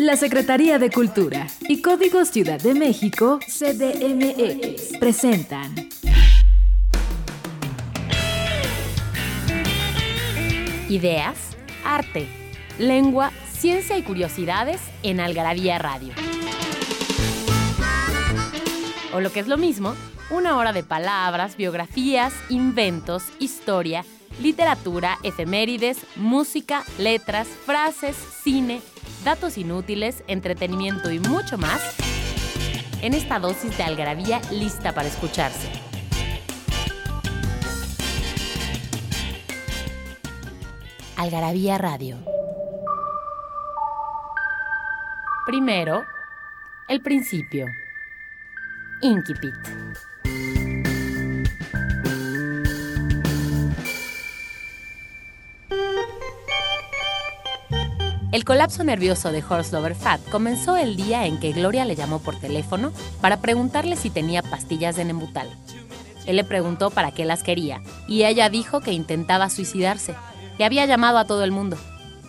La Secretaría de Cultura y Código Ciudad de México, CDMX, presentan. Ideas, arte, lengua, ciencia y curiosidades en Algarabía Radio. O lo que es lo mismo, una hora de palabras, biografías, inventos, historia, literatura, efemérides, música, letras, frases, cine, datos inútiles, entretenimiento y mucho más en esta dosis de algarabía lista para escucharse. Algarabía Radio. Primero, el principio. Inquipit. El colapso nervioso de Horst Lover Fat comenzó el día en que Gloria le llamó por teléfono para preguntarle si tenía pastillas de Nembutal. Él le preguntó para qué las quería y ella dijo que intentaba suicidarse, que había llamado a todo el mundo.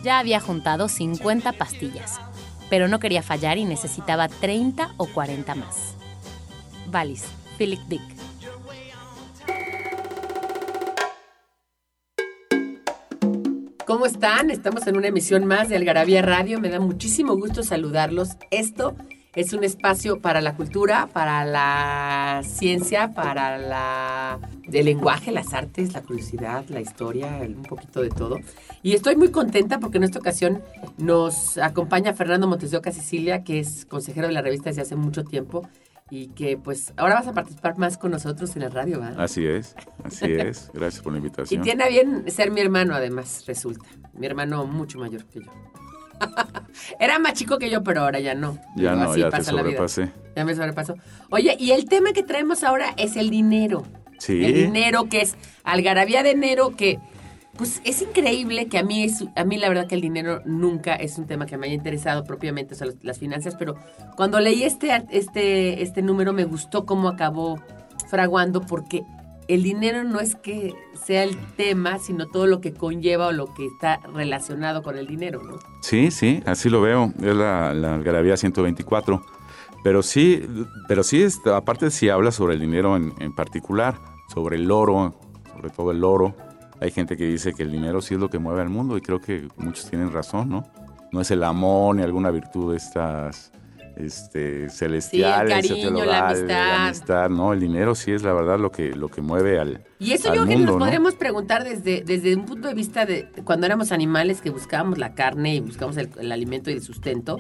Ya había juntado 50 pastillas, pero no quería fallar y necesitaba 30 o 40 más. Valis, Philip Dick. ¿Cómo están? Estamos en una emisión más de Algarabía Radio. Me da muchísimo gusto saludarlos. Esto es un espacio para la cultura, para la ciencia, para la el lenguaje, las artes, la curiosidad, la historia, un poquito de todo. Y estoy muy contenta porque en esta ocasión nos acompaña Fernando Montes de Oca Sicilia, que es consejero de la revista desde hace mucho tiempo y que pues ahora vas a participar más con nosotros en la radio, ¿verdad? Así es, así es. Gracias por la invitación. Y tiene a bien ser mi hermano, además, resulta. Mi hermano mucho mayor que yo. Era más chico que yo, pero ahora ya no. Ya Digo, no, ya te sobrepasé. Ya me sobrepasó. Oye, y el tema que traemos ahora es el dinero. Sí. El dinero que es algarabía de enero que pues es increíble que a mí es, a mí la verdad que el dinero nunca es un tema que me haya interesado propiamente, o sea, las, finanzas, pero cuando leí este este este número me gustó cómo acabó fraguando porque el dinero no es que sea el tema, sino todo lo que conlleva o lo que está relacionado con el dinero, ¿no? Sí, sí, así lo veo. Es la, la algarabía 124. Pero sí, pero sí, aparte si habla sobre el dinero en, en particular, sobre el oro, sobre todo el oro. Hay gente que dice que el dinero sí es lo que mueve al mundo y creo que muchos tienen razón, ¿no? No es el amor ni alguna virtud de estas este, celestiales, cariño, la amistad. amistad, ¿no? El dinero sí es la verdad lo que, lo que mueve al, Y eso al yo creo que nos ¿no? podríamos preguntar desde, desde un punto de vista de cuando éramos animales que buscábamos la carne y buscábamos el, el alimento y el sustento.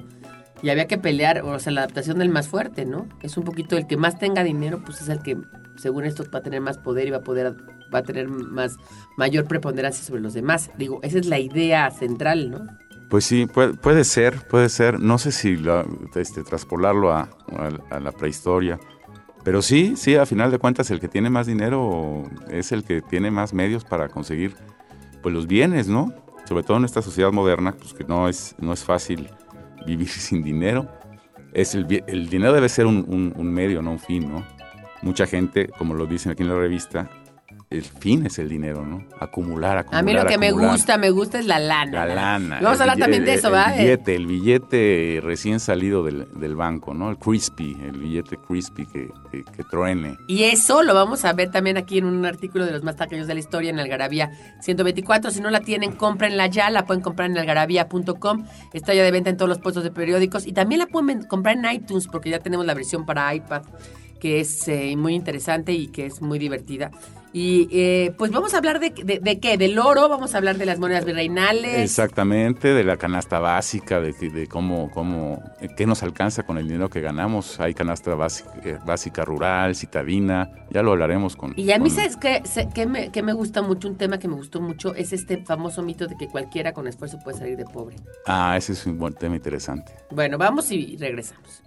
Y había que pelear, o sea, la adaptación del más fuerte, ¿no? Es un poquito el que más tenga dinero, pues es el que, según esto, va a tener más poder y va a poder, va a tener más, mayor preponderancia sobre los demás. Digo, esa es la idea central, ¿no? Pues sí, puede, puede ser, puede ser. No sé si la- este, traspolarlo a, a- a la prehistoria. Pero sí, sí, a final de cuentas, el que tiene más dinero es el que tiene más medios para conseguir pues, los bienes, ¿no? Sobre todo en esta sociedad moderna, pues que no es, no es fácil vivir sin dinero. Es el, el dinero debe ser un, un- un medio, no un fin, ¿no? Mucha gente, como lo dicen aquí en la revista, el fin es el dinero, ¿no? Acumular, acumular. A mí lo que me gusta, me gusta es la lana. La lana. Vamos a el hablar también de eso, el ¿verdad? billete, el billete recién salido del, del banco, ¿no? El crispy, el billete crispy que, que, que truene. Y eso lo vamos a ver también aquí en un artículo de los más tacaños de la historia en Algarabía 124. Si no la tienen, cómprenla ya. La pueden comprar en algarabía.com. Está ya de venta en todos los puestos de periódicos. Y también la pueden comprar en iTunes porque ya tenemos la versión para iPad que es eh, muy interesante y que es muy divertida. Y eh, pues vamos a hablar de, de, de qué, del oro, vamos a hablar de las monedas virreinales. Exactamente, de la canasta básica, de, que- de cómo, cómo, qué nos alcanza con el dinero que ganamos. Hay canasta básica, eh, básica rural, citadina, ya lo hablaremos con... Y a mí, con- ¿sabes qué, sé- qué me, qué me gusta mucho? Un tema que me gustó mucho es este famoso mito de que cualquiera con esfuerzo puede salir de pobre. Ah, ese es un buen tema interesante. Bueno, vamos y regresamos.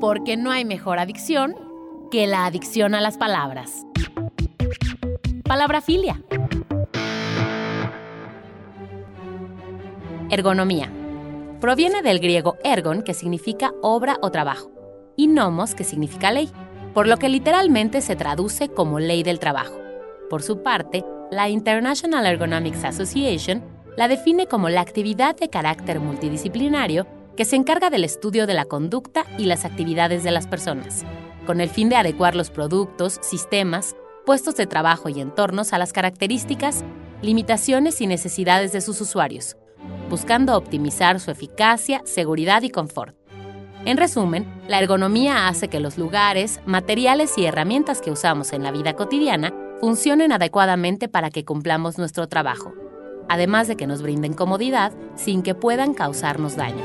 Porque no hay mejor adicción que la adicción a las palabras. Palabrafilia. Ergonomía. Proviene del griego ergon, que significa obra o trabajo, y nomos, que significa ley, por lo que literalmente se traduce como ley del trabajo. Por su parte, la International Ergonomics Association la define como la actividad de carácter multidisciplinario que se encarga del estudio de la conducta y las actividades de las personas, con el fin de adecuar los productos, sistemas, puestos de trabajo y entornos a las características, limitaciones y necesidades de sus usuarios, buscando optimizar su eficacia, seguridad y confort. En resumen, la ergonomía hace que los lugares, materiales y herramientas que usamos en la vida cotidiana funcionen adecuadamente para que cumplamos nuestro trabajo, además de que nos brinden comodidad sin que puedan causarnos daño.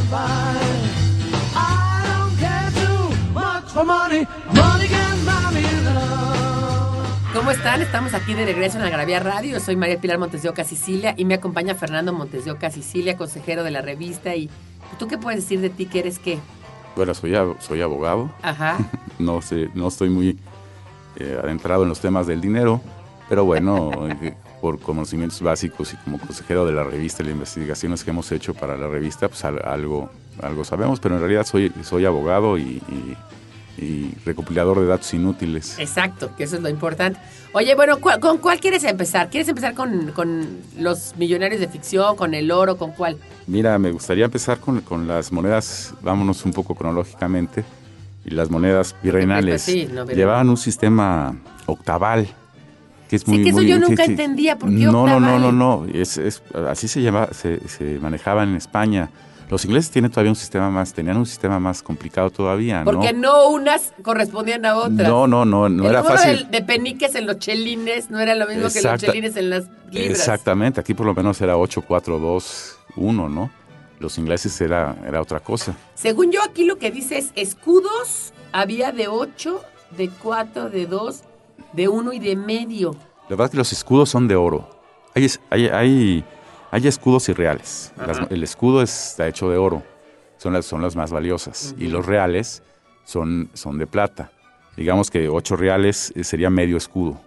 just can't buy. I don't care too much for money. Money can buy me love. ¿Cómo están? Estamos aquí de regreso en Agravia Radio. Soy María Pilar Montes de Oca Sicilia y me acompaña Fernando Montes de Oca Sicilia, consejero de la revista. ¿Y tú qué puedes decir de ti que eres qué? Bueno, soy, soy abogado. Ajá. No sé, no estoy muy eh, adentrado en los temas del dinero, pero bueno, por conocimientos básicos y como consejero de la revista y las investigaciones que hemos hecho para la revista, pues al- algo, algo sabemos, pero en realidad soy, soy abogado y, y- y recopilador de datos inútiles. Exacto, que eso es lo importante. Oye, bueno, ¿cuál- ¿con cuál quieres empezar? ¿Quieres empezar con, con los millonarios de ficción, con el oro, con cuál? Mira, me gustaría empezar con, con las monedas, vámonos un poco cronológicamente, y las monedas virreinales Pues sí, no, pero- llevaban un sistema octaval, que es Sí, muy... que eso muy- yo sí, nunca sí. entendía, ¿por qué No, no, no, no, no, es, es- así se, llama, se, se manejaba en España. Los ingleses tienen todavía un sistema más, tenían un sistema más complicado todavía, Porque ¿no? no, unas correspondían a otras. No, no, no, no el era fácil. De, de peniques en los chelines no era lo mismo que los Exacta- chelines en las libras. Exactamente, aquí por lo menos era 8, 4, 2, 1, ¿no? Los ingleses era, era otra cosa. Según yo, aquí lo que dice es escudos había de 8, de 4, de 2, de 1 y de medio. La verdad que los escudos son de oro. Hay, es- hay, hay, hay escudos irreales. Las- el escudo está hecho de oro. Son las, son las más valiosas. Y los reales son, son de plata. Digamos que ocho reales eh, sería medio escudo.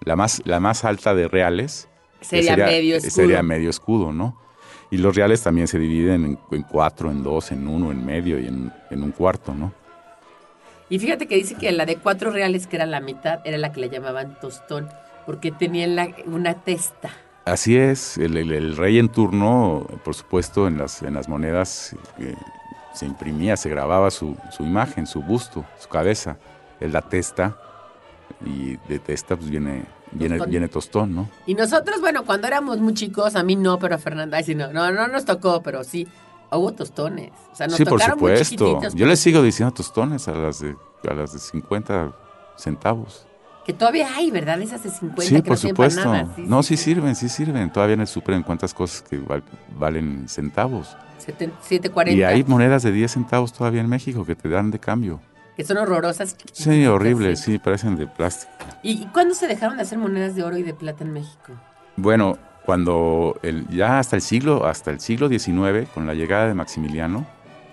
La más, la más alta de reales eh, Sería, medio eh, escudo. sería medio escudo, ¿no? Y los reales también se dividen en, en cuatro, en dos, en uno, en medio y en, en un cuarto, ¿no? Y fíjate que dice que la de 4 reales, que era la mitad, era la que le llamaban tostón, porque tenía la- una testa. Así es, el, el- el rey en turno, por supuesto, en las, en las monedas eh, se imprimía, se grababa su, su imagen, su busto, su cabeza, en la testa, y de testa pues viene, viene, Tostón. viene tostón, ¿no? Y nosotros, bueno, cuando éramos muy chicos, a mí no, pero a Fernanda, ay, sí, no, no, no nos tocó, pero sí, hubo tostones. O sea, nos sí, por muy supuesto. Yo le sigo diciendo tostones a las de, a las de 50 centavos. Que todavía hay, ¿verdad? Esas de 50 Sí, que por no supuesto. nada. no, sí sirven, sí sirven. Todavía en el súper encuentras cosas que val- valen centavos. 740. Y hay monedas de 10 centavos todavía en México que te dan de cambio. Que son horrorosas. Sí, horrible, Sí. sí, parecen de plástico. ¿Y y cuándo se dejaron de hacer monedas de oro y de plata en México? Bueno, cuando el, ya hasta el siglo, hasta el siglo XIX, con la llegada de Maximiliano,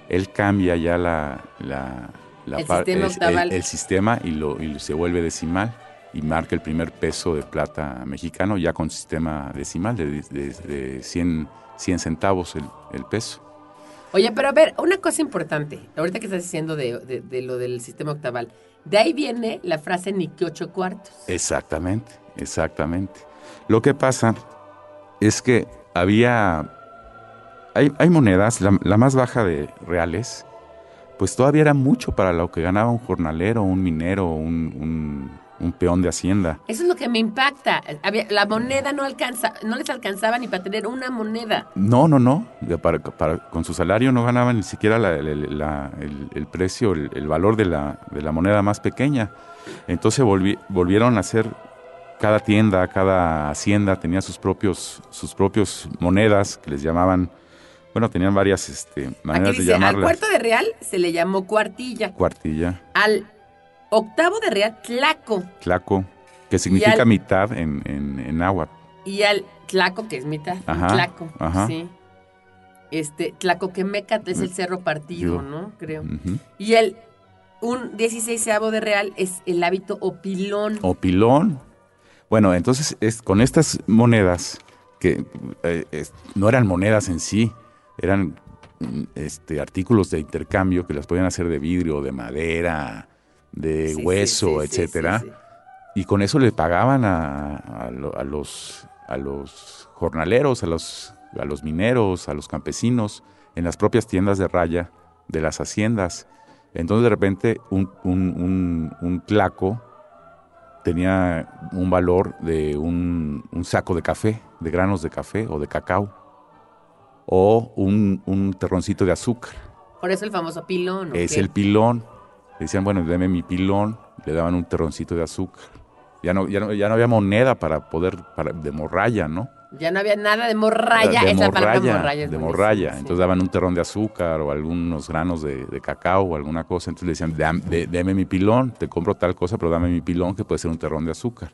él cambia ya la, la, la El par- sistema el- octaval. el sistema y lo y se vuelve decimal y marca el primer peso de plata mexicano ya con sistema decimal de, de, de 100, 100 centavos el, el peso. Oye, pero a ver, una cosa importante, ahorita que estás diciendo de- de lo del sistema octaval, de ahí viene la frase ni que ocho cuartos. Exactamente, exactamente. Lo que pasa es que había... Hay, hay monedas, la, la más baja de reales, pues todavía era mucho para lo que ganaba un jornalero, un minero, un, un- un peón de hacienda. Eso es lo que me impacta. Había- la moneda no alcanza, no les alcanzaba ni para tener una moneda. No, no, no. Ya para- para- con su salario no ganaban ni siquiera la- el, la- el- el precio, el, el valor de la, de la moneda más pequeña. Entonces volvi- volvieron a hacer, cada tienda, cada hacienda tenía sus propios, sus propios monedas que les llamaban, bueno, tenían varias este, Aquí maneras de dice, al llamarlas. cuarto de real se le llamó cuartilla. Cuartilla, Al octavo de real, tlaco. tlaco, que significa al- mitad en, en, en náhuatl. Y al tlaco, que es mitad. Ajá, tlaco. ajá. Sí. Este, Tlacoquemecat es el cerro partido, Yo. ¿no? Creo. Y el un 16 de real es el hábito o pilón. Bueno, entonces es, con estas monedas, que eh, es- no eran monedas en sí, eran mm, este, artículos de intercambio que las podían hacer de vidrio, de madera, de Sí, hueso, sí, sí, etcétera. Y con eso le pagaban a, a lo- a los, a los jornaleros, a los, a los mineros, a los campesinos, en las propias tiendas de raya de las haciendas. Entonces de repente un, un, un, un tlaco tenía un valor de un, un saco de café, de granos de café o de cacao, o un, un terroncito de azúcar. Por eso el famoso pilón. ¿o Es qué? el pilón. Decían, bueno, deme mi pilón, le daban un terroncito de azúcar. Ya no, ya no, ya no había moneda para poder, para, de morralla, ¿no? Ya no había nada de morralla. de es la palabra morralla. es de morralla. sí. Entonces daban un terrón de azúcar o algunos granos de, de cacao o alguna cosa. Entonces le decían, "Dam- de- deme mi pilón, te compro tal cosa, pero dame mi pilón que puede ser un terrón de azúcar.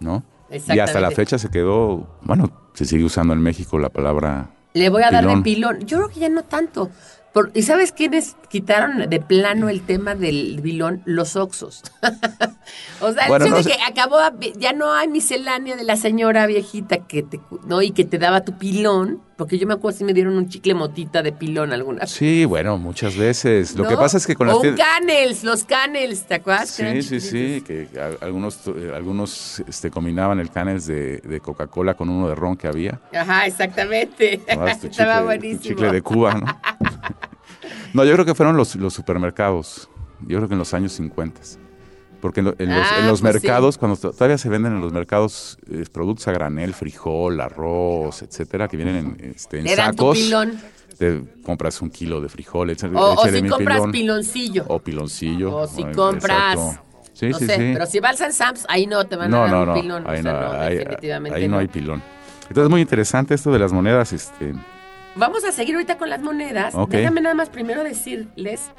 ¿No? Y hasta la fecha se quedó, bueno, se sigue usando en México la palabra Le voy a dar de pilón. Yo creo que ya no tanto. Por- ¿Y sabes quiénes quitaron de plano el tema del pilón? Los oxos. o sea, el Bueno, hecho no de que acabó, ya no hay miscelánea de la señora viejita que te, ¿no? y que te daba tu pilón, porque yo me acuerdo si me dieron un chicle motita de pilón alguna vez. Sí, bueno, muchas veces. Lo ¿no? que pasa es que con o las un tiendas- canels, los canels, ¿te acuerdas? Sí, sí, sí, que a- algunos, eh, algunos este, combinaban el canels de, de Coca-Cola con uno de ron que había. Ajá, exactamente. Tu Estaba chicle- tu buenísimo. chicle de Cuba, ¿no? no, yo creo que fueron los, los supermercados. Yo creo que en los años 50. Porque en, lo- en los, Ah, en los pues mercados, cuando to- todavía se venden en los mercados eh, productos a granel, frijol, arroz, etcétera, que vienen en, este, en sacos. pilón. Te compras un kilo de frijol, échale, O, o si compras pilón. piloncillo. O piloncillo. O si compras. exacto. Sí, no sí, sé, sí. pero si vas al Sam's, ahí no te van a dar no, un no. pilón. o ahí, sea, no, ahí- definitivamente ahí no hay pilón. Entonces, muy interesante esto de las monedas. Este, Vamos a seguir ahorita con las monedas. Déjame nada más primero decirles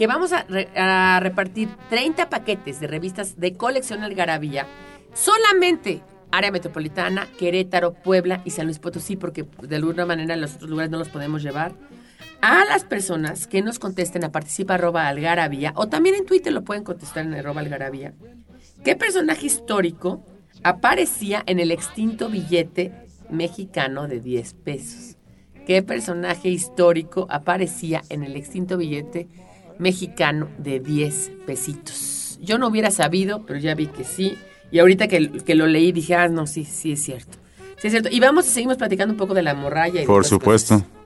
que vamos a, re- a repartir 30 paquetes de revistas de colección Algarabía solamente área metropolitana, Querétaro, Puebla y San Luis Potosí, porque de alguna manera en los otros lugares no los podemos llevar. A las personas que nos contesten a participa arroba o también en Twitter lo pueden contestar en arroba algarabía. ¿Qué personaje histórico aparecía en el extinto billete mexicano de 10 pesos? ¿Qué personaje histórico aparecía en el extinto billete mexicano de 10 pesitos? Yo no hubiera sabido, pero ya vi que sí. Y ahorita que, que lo leí dije, ah, no, sí, sí es cierto. Sí es cierto. Y vamos, seguimos platicando un poco de la morralla. Y por supuesto. cosas.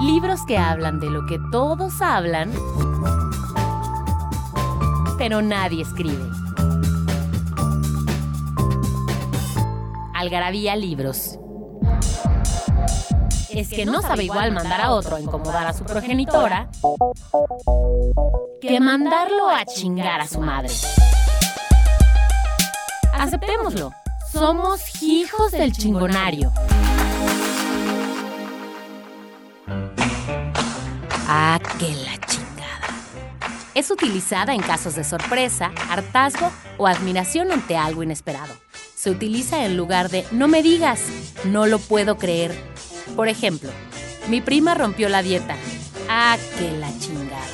Libros que hablan de lo que todos hablan, pero nadie escribe. Algarabía Libros. Es que no sabe igual mandar a otro a incomodar a su progenitora que mandarlo a chingar a su madre. Aceptémoslo. Somos hijos del chingonario. Ah, que la chingada. Es utilizada en casos de sorpresa, hartazgo o admiración ante algo inesperado. Se utiliza en lugar de no me digas, no lo puedo creer. Por ejemplo, mi prima rompió la dieta. Ah, que la chingada.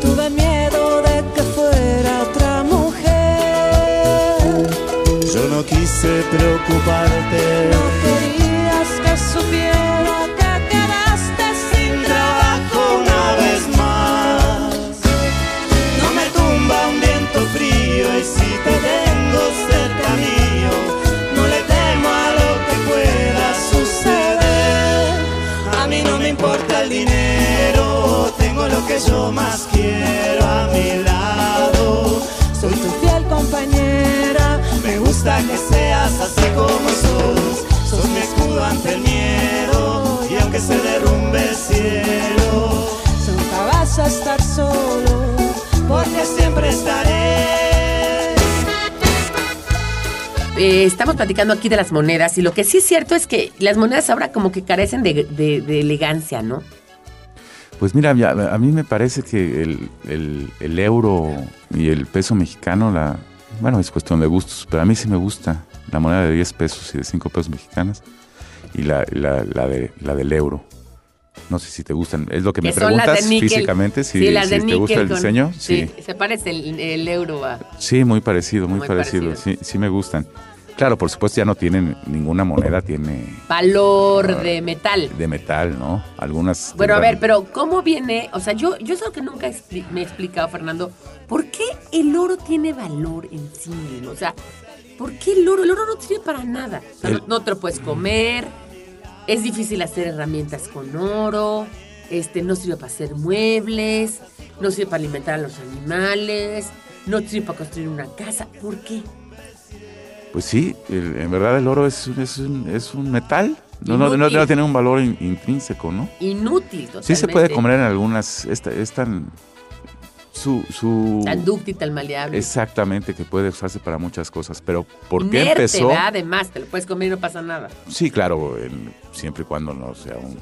Tuve miedo de que fuera otra mujer. Yo no quise preocuparte. No querías que supiera yo más quiero a mi lado. Soy tu fiel compañera. me gusta que seas así como sos. Sos mi escudo ante el miedo. Y aunque se derrumbe el cielo, Nunca vas a estar solo. porque siempre estaré. Eh, estamos platicando aquí de las monedas y lo que sí es cierto es que las monedas ahora como que carecen de elegancia, ¿no? Pues mira, a mí me parece que el, el- el euro y el peso mexicano, la, bueno, es cuestión de gustos, pero a mí sí me gusta la moneda de 10 pesos y de 5 pesos mexicanas y la, la, la de, la del euro. No sé si te gustan, es lo que me Que preguntas físicamente, si, Sí, si te gusta el con- diseño. Sí, se parece el, el euro a... sí, muy parecido, muy, Muy parecido, parecido. Sí, sí me gustan. Claro, por supuesto ya no tienen ninguna moneda, tiene valor de metal. de metal, ¿no? Algunas... Bueno, a ver, pero ¿cómo viene? O sea, yo, yo es que nunca expli- me he explicado, Fernando. ¿Por qué el oro tiene valor en sí mismo? O sea, ¿por qué el oro? El oro no sirve para nada. O sea, El- no, no te lo puedes comer. Es difícil hacer herramientas con oro. Este, no sirve para hacer muebles. No sirve para alimentar a los animales. No sirve para construir una casa. ¿Por qué? Pues sí, el- en verdad el oro es, un- es, un, es un metal. No, no, no, no tiene un valor in- intrínseco, ¿no? Inútil totalmente. Sí se puede comer en algunas, esta- es tan, su, su, Tan dúctil, tan maleable. exactamente, que puede usarse para muchas cosas, pero ¿por qué Inerte, empezó? ¿verdad? Además, te lo puedes comer y no pasa nada. Sí, claro, en- siempre y cuando no sea un-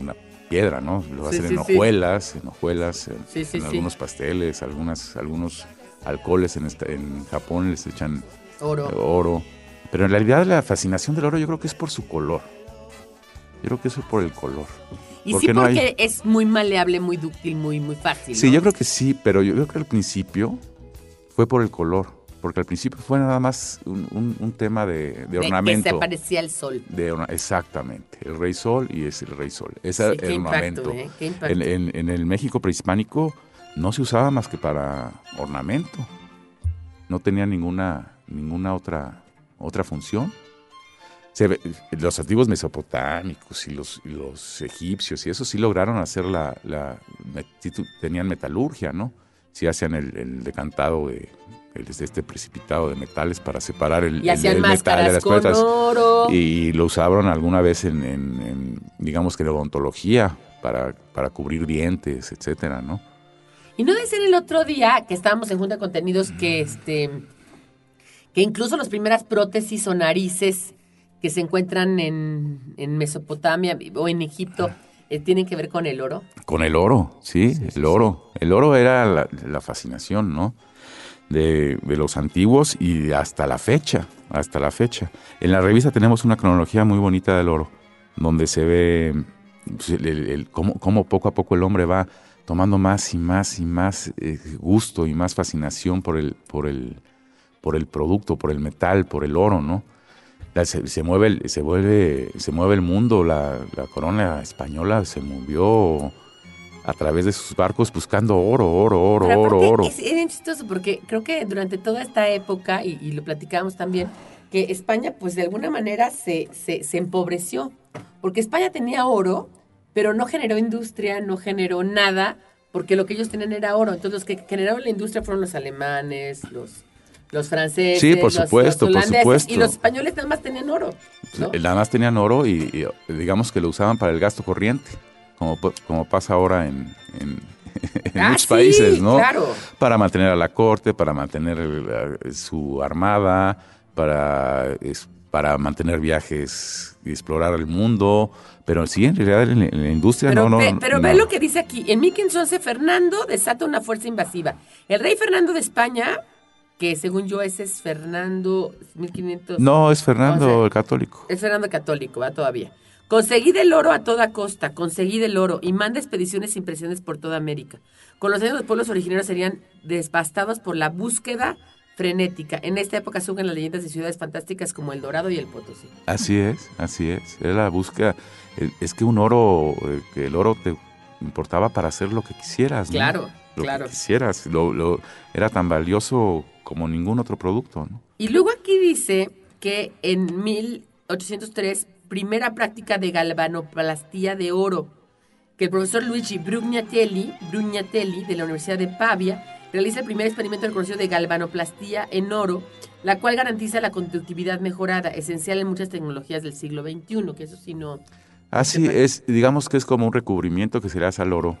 una piedra, ¿no? Lo Sí, sí, en sí. hojuelas, en hojuelas, en, en algunos pasteles, algunas, algunos alcoholes en, esta- en Japón les echan Oro. oro. Pero en realidad la fascinación del oro yo creo que es por su color. Yo creo que eso es por el color. Y Porque sí, no hay- porque es muy maleable, muy dúctil, muy, muy fácil. Sí, ¿no? yo creo que sí, pero yo creo que al principio fue por el color. Porque al principio fue nada más un, un- un tema de, de De- ornamento. Que se parecía al sol. de exactamente, el rey sol y es el rey sol. Sí, es qué el impacto, ornamento. ¿eh? Qué impacto. En, en- en el México prehispánico no se usaba más que para ornamento. No tenía ninguna, ninguna otra, otra función. Se ve- los antiguos mesopotámicos y los, y los egipcios y eso sí lograron hacer la, tenían metalurgia, ¿no? Sí hacían el, el decantado de el, este precipitado de metales para separar el, y el- hacían el metal de las. Y lo usaron alguna vez en, en- en, digamos que en odontología, para, para cubrir dientes, etcétera, ¿no? Y no de ser el otro día que estábamos en Junta de Contenidos que este que incluso las primeras prótesis o narices que se encuentran en, en Mesopotamia o en Egipto eh, tienen que ver con el oro. Con el oro, sí, el oro. El oro era la, la fascinación, ¿no? De, de los antiguos y hasta la fecha, hasta la fecha. En la revista tenemos una cronología muy bonita del oro, donde se ve pues, el- el- el- cómo, cómo poco a poco el hombre va tomando más y más y más eh, gusto y más fascinación por el, por el, por el producto, por el metal, por el oro, ¿no? Se, se mueve, el- se, vuelve, se mueve el mundo, la, la corona española se movió a través de sus barcos buscando oro, oro, oro, Pero oro, oro. Es, es chistoso porque creo que durante toda esta época, y, y lo platicábamos también, que España pues de alguna manera se, se, se empobreció. Porque España tenía oro, pero no generó industria, no generó nada, porque lo que ellos tenían era oro. Entonces los que generaron la industria fueron los alemanes, los, los franceses, Sí, por los- los supuesto, por supuesto. Y los españoles nada más tenían oro. ¿no? Nada más tenían oro y, y digamos que lo usaban para el gasto corriente. como, como pasa ahora en, en- en Ah, muchos sí, países, ¿no? claro. Para mantener a la corte, para mantener eh, su armada, para, para mantener viajes y explorar el mundo. Pero sí, en realidad en, la- en la industria Pero, no, no. pero no. ve lo que dice aquí. En 1511, Fernando desata una fuerza invasiva. El rey Fernando de España, que según yo ese es Fernando 1500... No, es Fernando el católico. Es Fernando Católico, va todavía. Conseguid el oro a toda costa, conseguid el oro y manda expediciones impresiones por toda América. Con los años los pueblos originarios serían devastados por la búsqueda frenética. En esta época surgen las leyendas de ciudades fantásticas como El Dorado y El Potosí. Así es, así es. Era la búsqueda. Es que un oro, eh, que el oro te importaba para hacer lo que quisieras, ¿no? Claro, Lo claro. que quisieras. Lo, lo- era tan valioso como ningún otro producto, ¿no? Y luego aquí dice que en 1803, primera práctica de galvanoplastía de oro, que el profesor Luigi Brugnatelli, Brugnatelli de la Universidad de Pavia realiza el primer experimento reconocido de galvanoplastía en oro, la cual garantiza la conductividad mejorada, esencial en muchas tecnologías del siglo XXI, que eso sí no... Así es, digamos que es como un recubrimiento que se le hace al oro.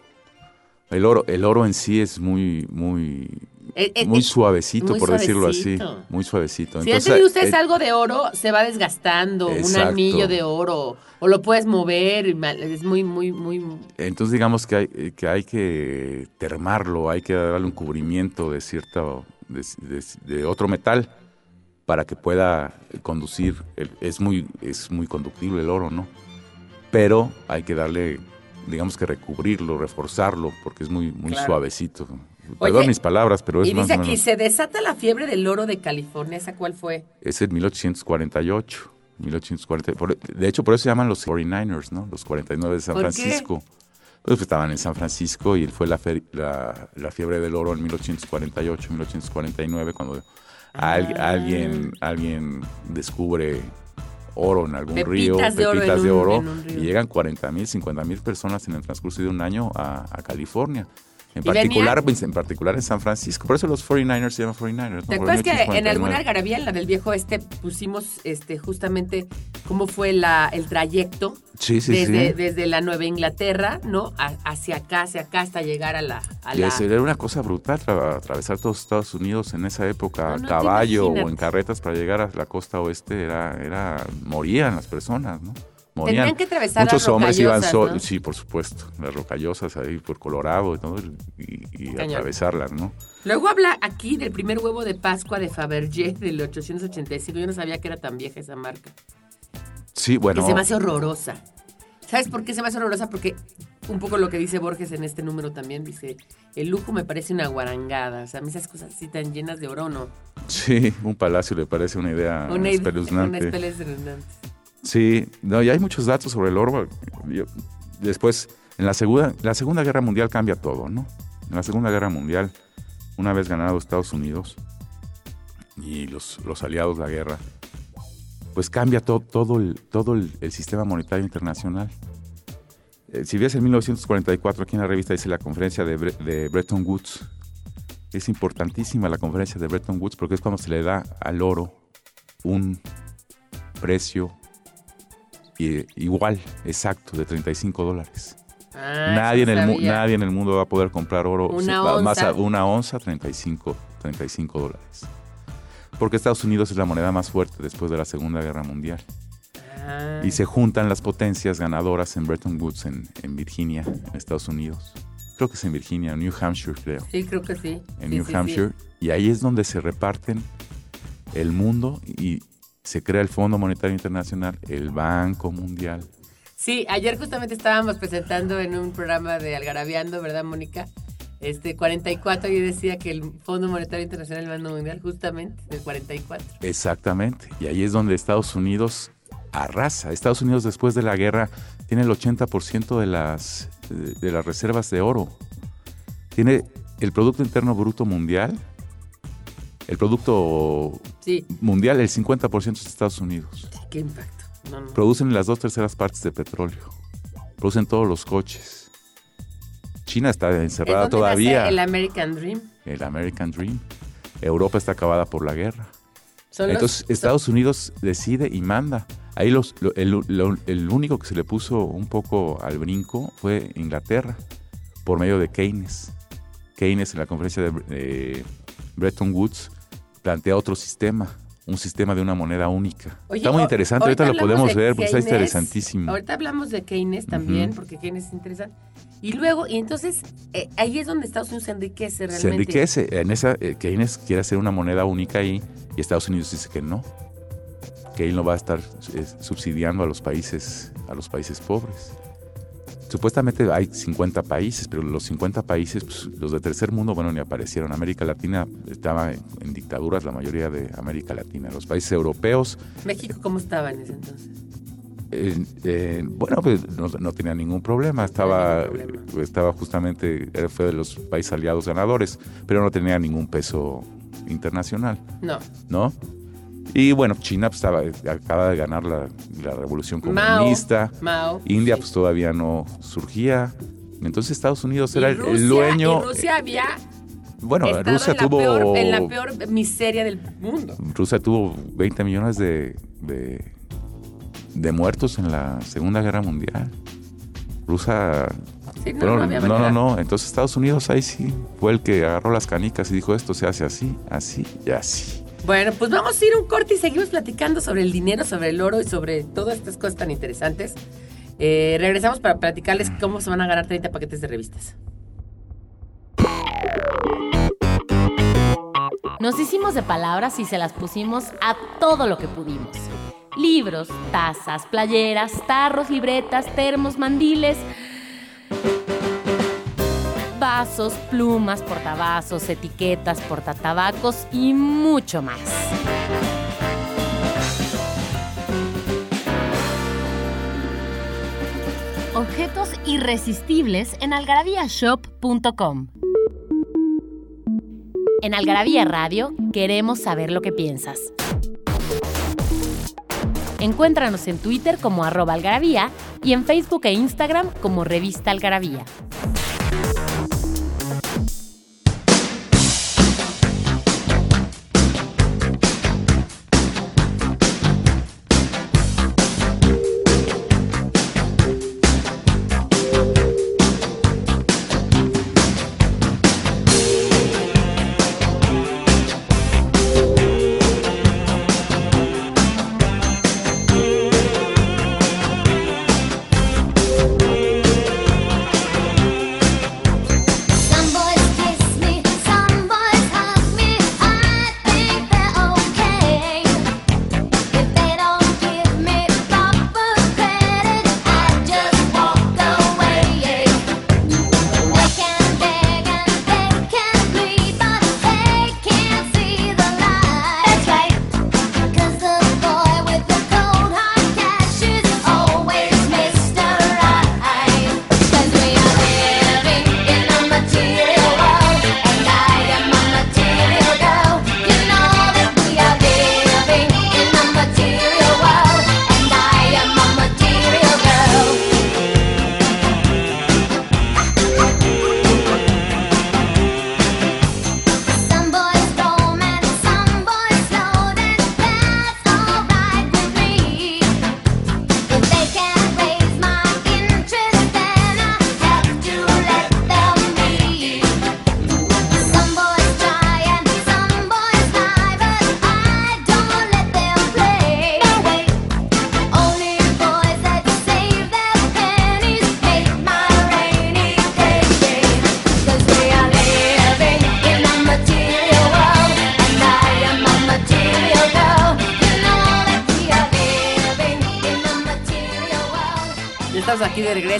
El oro, el oro en sí es muy, muy, Eh, eh, muy eh, suavecito, muy por decirlo así. Muy suavecito. Si han tenido ustedes eh, algo de oro, se va desgastando, un anillo de oro, o lo puedes mover, es muy, muy, muy... Entonces digamos que hay, que hay que termarlo, hay que darle un cubrimiento de cierto, de, de- de otro metal para que pueda conducir. es muy, es muy conductible el oro, ¿no? Pero hay que darle, digamos que recubrirlo, reforzarlo, porque es muy, muy Claro. suavecito. Oye, Perdón mis palabras, pero es Y más dice aquí, se desata la fiebre del oro de California. ¿Esa cuál fue? Es en 1848. 1840. por- de hecho, por eso se llaman los 49ers, ¿no? Los 49 de San ¿Por qué? Francisco. Pues estaban en San Francisco y fue la, fe- la, la fiebre del oro en 1848, 1849, cuando al- Ah. alguien, alguien descubre oro en algún río, Pepitas de oro pepitas de y llegan 40 mil, 50 mil personas en el transcurso de un año a, a California. En particular, pues, en particular en San Francisco. Por eso los 49ers se llaman 49ers. ¿no? ¿Te acuerdas que en 1849. alguna algarabía, en la del viejo este, pusimos este justamente cómo fue la, el trayecto Sí, sí, desde, sí. desde la Nueva Inglaterra, ¿no? A- hacia acá, hacia acá, hasta llegar a la... A Y la era una cosa brutal tra- atravesar todos Estados Unidos en esa época, a no caballo o en carretas para llegar a la costa oeste, era, era, morían las personas, ¿no? Morían. Tenían que atravesar Muchos las hombres iban solos, ¿no? sí, por supuesto, las rocallosas ahí por Colorado y todo, y, y atravesarlas, ¿no? Luego habla aquí del primer huevo de Pascua de Fabergé del 885. Yo no sabía que era tan vieja esa marca. Sí, bueno, Que se me hace horrorosa. ¿Sabes por qué se me hace horrorosa? Porque un poco lo que dice Borges en este número también, dice, el lujo me parece una guarangada. O sea, a mí esas cosas así tan llenas de oro, ¿no? sí, un palacio le parece una idea Una idea- espeluznante. una espeluznante. Sí, no, y hay muchos datos sobre el oro. Después, en la segunda, la segunda Guerra Mundial cambia todo, ¿no? En la Segunda Guerra Mundial, una vez ganado Estados Unidos y los, aliados de la guerra, pues cambia to- todo, el, todo el, sistema monetario internacional. Eh, si ves en 1944, aquí en la revista dice la conferencia de, de Bretton Woods. Es importantísima la conferencia de Bretton Woods porque es cuando se le da al oro un precio i- igual, exacto, de 35 dólares. Ah, nadie, en el nadie en el mundo va a poder comprar oro. Una va- más onza. a- una onza, 35, 35 dólares. Porque Estados Unidos es la moneda más fuerte después de la Segunda Guerra Mundial. Ah. Y se juntan las potencias ganadoras en Bretton Woods, en, en Virginia, en Estados Unidos. Creo que es en Virginia, en New Hampshire, creo. Sí, creo que sí. En Sí, New sí, sí. Hampshire. Y ahí es donde se reparten el mundo y se crea el Fondo Monetario Internacional, el Banco Mundial. Sí, ayer justamente estábamos presentando en un programa de Algarabiando, ¿verdad, Mónica? Este 44 y decía que el Fondo Monetario Internacional el Banco Mundial justamente del 44. Exactamente. Y ahí es donde Estados Unidos arrasa. Estados Unidos después de la guerra tiene el 80% de las, de las reservas de oro. Tiene el Producto Interno Bruto Mundial. El Producto Sí, Mundial, el 50% es Estados Unidos. qué impacto. No, no. Producen las dos terceras partes de petróleo. Producen todos los coches. China está ¿Es encerrada todavía. El American Dream. el American Dream. Europa está acabada por la guerra. Los- Entonces son- Estados Unidos decide y manda. Ahí los, lo- el, lo- el único que se le puso un poco al brinco fue Inglaterra, por medio de Keynes. Keynes en la conferencia de eh, Bretton Woods plantea otro sistema, un sistema de una moneda única. Oye, Está muy interesante, ahorita, lo podemos de ver, pues está interesantísimo. Ahorita hablamos de Keynes también, porque Keynes es interesante. Y luego, y entonces, eh, ahí es donde Estados Unidos se enriquece realmente. Se enriquece. En esa, eh, Keynes quiere hacer una moneda única ahí y Estados Unidos dice que no. Que él no va a estar eh, subsidiando a los países, a los países pobres. Supuestamente hay 50 países, pero los 50 países, pues, los de tercer mundo, bueno, ni aparecieron. América Latina estaba en, en dictaduras, la mayoría de América Latina. Los países europeos, México, ¿cómo estaba en ese entonces? eh, eh, bueno, pues no, no tenía ningún problema. Estaba, No ningún problema. estaba justamente, fue de los países aliados ganadores, pero no tenía ningún peso internacional, No. ¿no? Y bueno, China pues, estaba, acaba de ganar la, la revolución comunista. Mao. India sí. pues todavía no surgía. Entonces Estados Unidos Y era el- Rusia- el dueño. Y Rusia había. bueno, Rusia en tuvo peor- en la peor miseria del mundo. Rusia tuvo 20 millones de, de, de muertos en la Segunda Guerra Mundial. Rusia Sí, no, no no, no, no. Entonces Estados Unidos ahí sí fue el que agarró las canicas y dijo esto se hace así, así y así. Bueno, pues vamos a ir un corte y seguimos platicando sobre el dinero, sobre el oro y sobre todas estas cosas tan interesantes. Eh, regresamos para platicarles cómo se van a ganar 30 paquetes de revistas. Nos hicimos de palabras y se las pusimos a todo lo que pudimos. Libros, tazas, playeras, tarros, libretas, termos, mandiles, vasos, plumas, portavasos, etiquetas, portatabacos y mucho más. Objetos irresistibles en algarabíashop.com. En Algarabía Radio queremos saber lo que piensas. Encuéntranos en Twitter como arroba algarabía y en Facebook e Instagram como revista algarabía.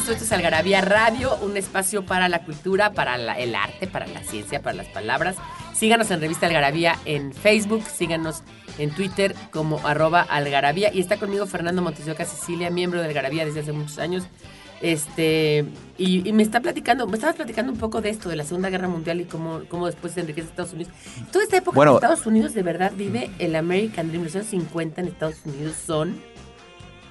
Esto es Algarabía Radio, un espacio para la cultura, para la- el arte, para la ciencia, para las palabras. Síganos en Revista Algarabía en Facebook, síganos en Twitter como arroba algarabía. Y está conmigo Fernando Montesioca Sicilia, miembro de Algarabía desde hace muchos años. Este, y, y me está platicando, me estabas platicando un poco de esto, de la Segunda Guerra Mundial y cómo, cómo después se enriquece Estados Unidos. Toda esta época Bueno. en Estados Unidos de verdad vive el American Dream. Los años 50 en Estados Unidos son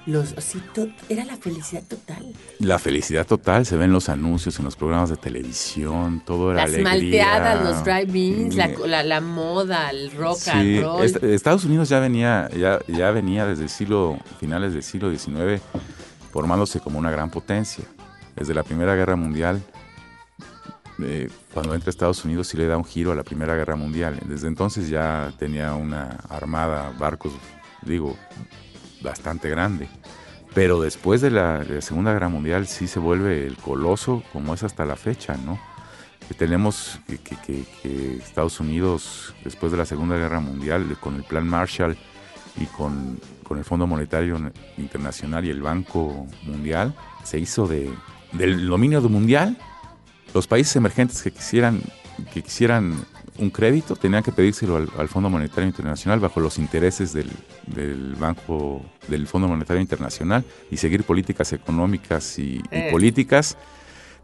Los, sí, to- era la felicidad total. La felicidad total se ve en los anuncios, en los programas de televisión, todo era Las alegría. malteadas, los drive-ins, la, Mm, la, la moda, el rock Sí, and roll. est- Estados Unidos ya venía, ya, ya venía desde el siglo, finales del siglo XIX, formándose como una gran potencia. Desde la Primera Guerra Mundial, eh, cuando entra Estados Unidos sí le da un giro a la Primera Guerra Mundial. Desde entonces ya tenía una armada, barcos, digo, bastante grande. Pero después de la, de Segunda Guerra Mundial sí se vuelve el coloso como es hasta la fecha, ¿no? Que tenemos que Estados Unidos, después de la Segunda Guerra Mundial, con el Plan Marshall y con, con el Fondo Monetario Internacional y el Banco Mundial, se hizo de, del dominio mundial. Los países emergentes que quisieran, que quisieran un crédito tenían que pedírselo al, al Fondo Monetario Internacional bajo los intereses del, del Banco, del Fondo Monetario Internacional y seguir políticas económicas y, y Eh. políticas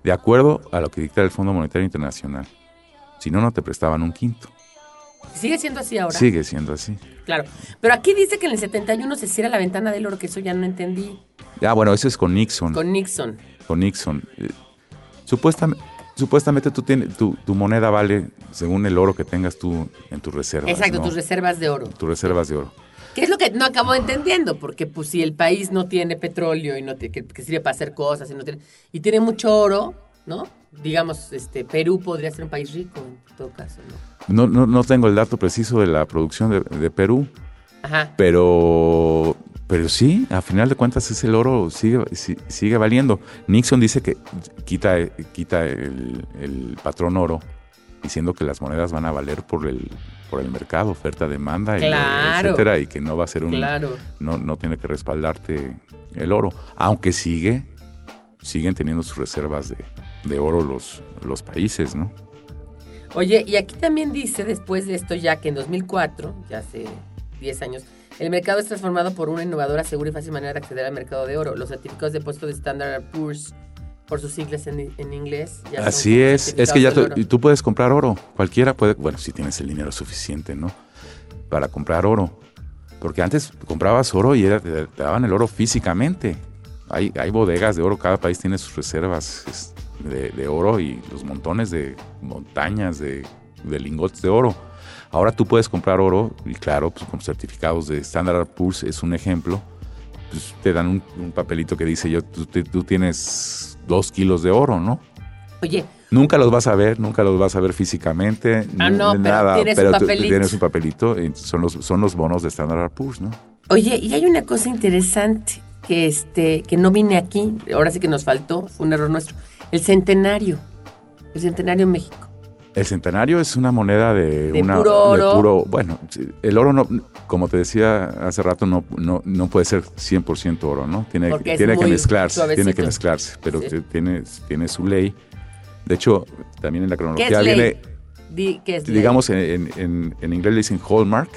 de acuerdo a lo que dicta el Fondo Monetario Internacional. Si no, no te prestaban un quinto. Sigue siendo así ahora. Sigue siendo así. Claro. Pero aquí dice que en el 71 se cierra la ventana del oro, que eso ya no entendí. Ah, bueno, eso es con Nixon. Con Nixon. con Nixon. Eh, supuestamente, supuestamente tú tienes, tu, tu moneda vale según el oro que tengas tú en tus reservas. Exacto, ¿no? tus reservas de oro. Tus reservas de oro. ¿Qué es lo que no acabo entendiendo? Porque pues si el país no tiene petróleo y no tiene, que, que sirve para hacer cosas y no tiene y tiene mucho oro, ¿no? Digamos, este Perú podría ser un país rico en todo caso, ¿no? No, no, no tengo el dato preciso de la producción de, de Perú, Ajá. pero, pero sí, a final de cuentas ese el oro sigue, si- sigue valiendo. Nixon dice que quita, quita el, el patrón oro, diciendo que las monedas van a valer por el, por el mercado, oferta, demanda, Claro. etcétera, y que no va a ser un, Claro. no, no tiene que respaldarte el oro, aunque sigue, siguen teniendo sus reservas de, de oro los, los países, ¿no? Oye, y aquí también dice después de esto ya que en 2004, ya hace 10 años, el mercado es transformado por una innovadora, segura y fácil manera de acceder al mercado de oro. Los certificados de depósito de Standard Poor's, por sus siglas en, en inglés. ya Así es, es que ya tú, puedes comprar oro, cualquiera puede, bueno, si tienes el dinero suficiente, ¿no? Para comprar oro. Porque antes comprabas oro y era- te, te daban el oro físicamente. Hay, hay bodegas de oro, cada país tiene sus reservas es, de, de oro y los montones de montañas de, de lingotes de oro. Ahora tú puedes comprar oro y claro, pues con certificados de Standard Poor's es un ejemplo. Pues, te dan un, un papelito que dice yo, tú, tienes dos kilos de oro, ¿no? Oye, Nunca los vas a ver, nunca los vas a ver físicamente, Ah, no, pero tienes un pero papelito. tienes un papelito, y son los, son los bonos de Standard Poor's, ¿no? Oye, y hay una cosa interesante que este que no vine aquí, ahora sí que nos faltó, fue un error nuestro. El centenario. El centenario en México. El centenario es una moneda de, De una puro oro. de puro, bueno, el oro no, como te decía hace rato, no, no, no puede ser 100% oro, ¿no? Tiene, Porque tiene que mezclarse, tiene que mezclarse, pero Sí. tiene, tiene su ley. De hecho, también en la ¿Qué cronología viene, Di- ¿qué es digamos, en- en inglés le dicen hallmark.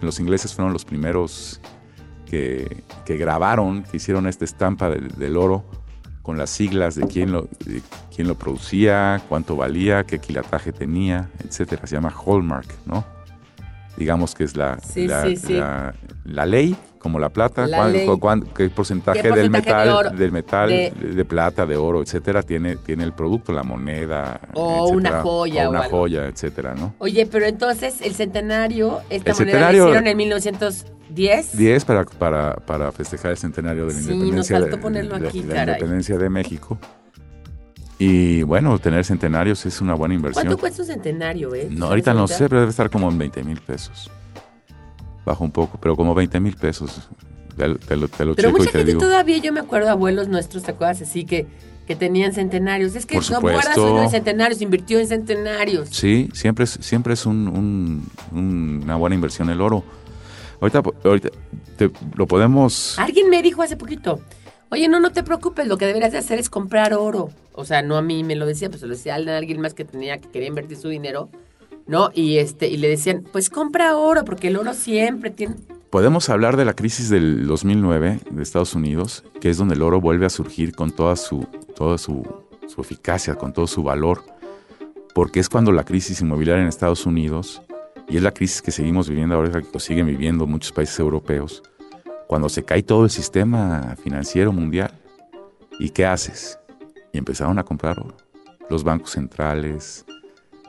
Los ingleses fueron los primeros que, que grabaron, que hicieron esta estampa del, del oro con las siglas de quién lo, de quién lo producía, cuánto valía, qué quilataje tenía, etcétera. Se llama hallmark, ¿no? Digamos que es la, Sí, la, sí, sí. la- la ley, como la plata, La cuán- qué porcentaje, ¿Qué del porcentaje de metal, oro? del metal, De- de, plata, de oro, etcétera, tiene, tiene el producto, la moneda, O una joya o una joya, etcétera, ¿no? Oye, pero entonces el centenario, esta El moneda centenario- la hicieron en 1910. 10 para, para, para festejar el centenario de la Sí, independencia, nos faltó de- ponerlo de- aquí, de la independencia de México. Y bueno, tener centenarios es una buena inversión. ¿Cuánto cuesta un centenario, eh? No, ahorita no sé, pero debe estar como en 20 mil pesos. Bajo un poco, pero como 20 mil pesos. Te, te lo, te lo Pero y mucha te gente digo. todavía, yo me acuerdo, abuelos nuestros, ¿te acuerdas? Así que, que tenían centenarios. Es que Por no solo en centenarios, invirtió en centenarios. Sí, siempre es, siempre es un- un- una buena inversión el oro. Ahorita, ahorita te- lo podemos... Alguien me dijo hace poquito, oye, no, no te preocupes, lo que deberías de hacer es comprar oro. O sea, no a mí me lo decía, pues se lo decía a alguien más que tenía, que quería invertir su dinero, ¿no? Y este, y le decían, pues compra oro, porque el oro siempre tiene... Podemos hablar de la crisis del 2009 de Estados Unidos, que es donde el oro vuelve a surgir con toda su, toda su, su eficacia, con todo su valor, porque es cuando la crisis inmobiliaria en Estados Unidos, y es la crisis que seguimos viviendo ahora, que lo siguen viviendo muchos países europeos, cuando se cae todo el sistema financiero mundial. ¿Y qué haces? Y empezaron a comprar oro. Los bancos centrales,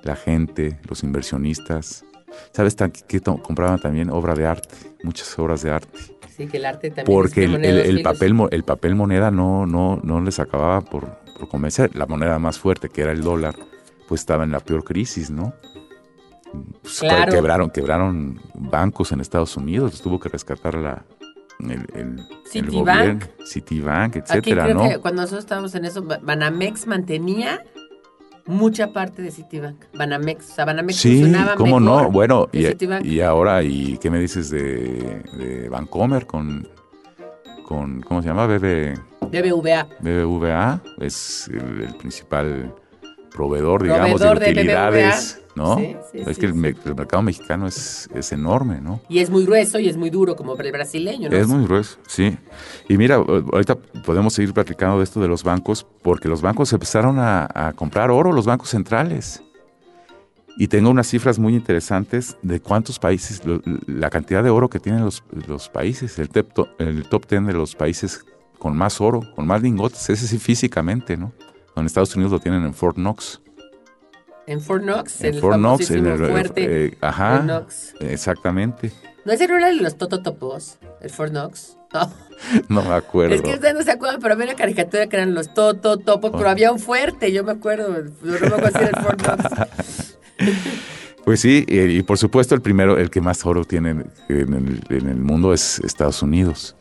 la gente, los inversionistas. ¿Sabes to- compraban también? Obra de arte, muchas obras de arte. Sí, que el arte también. Porque el, papel, el papel moneda no, no, no les acababa por, por convencer. La moneda más fuerte, que era el dólar, pues estaba en la peor crisis, ¿no? Pues, Claro. Quebraron, quebraron bancos en Estados Unidos, tuvo que rescatar la, el, el, el Citibank. gobierno, Citibank, Aquí etcétera, creo ¿no? que cuando nosotros estábamos en eso, Ba- Banamex mantenía mucha parte de Citibank. Banamex, o sea, Banamex Sí, funcionaba cómo mejor no. Bueno, y, y ahora, ¿y qué me dices de, de Vancomer con, con, ¿cómo se llama? BB, BBVA. BBVA, es el, el principal proveedor, digamos, Proveedor de de utilidades, BBVA. ¿No? Sí, sí, es sí, que el, el mercado mexicano es, es enorme, ¿no? Y es muy grueso y es muy duro, como el brasileño, ¿no? Es muy grueso, sí. Y mira, ahorita podemos seguir platicando de esto de los bancos, porque los bancos empezaron a, a comprar oro, los bancos centrales. Y tengo unas cifras muy interesantes de cuántos países, lo- la cantidad de oro que tienen los, los países, el el top 10 de los países con más oro, con más lingotes, ese sí físicamente, ¿no? En Estados Unidos lo tienen en Fort Knox. En Fort Knox, En el Fort Knox, en el, fuerte eh, ajá, Fort Knox. exactamente. ¿No era el de los Tototopos? ¿El Fort Knox? No. No me acuerdo. Es que ustedes no se acuerdan, pero había una caricatura que eran los Tototopos, Oh. pero había un fuerte, yo me acuerdo. No me acuerdo el Fort Knox. Pues sí, y, y por supuesto el primero, el que más oro tiene en el, en el mundo es Estados Unidos.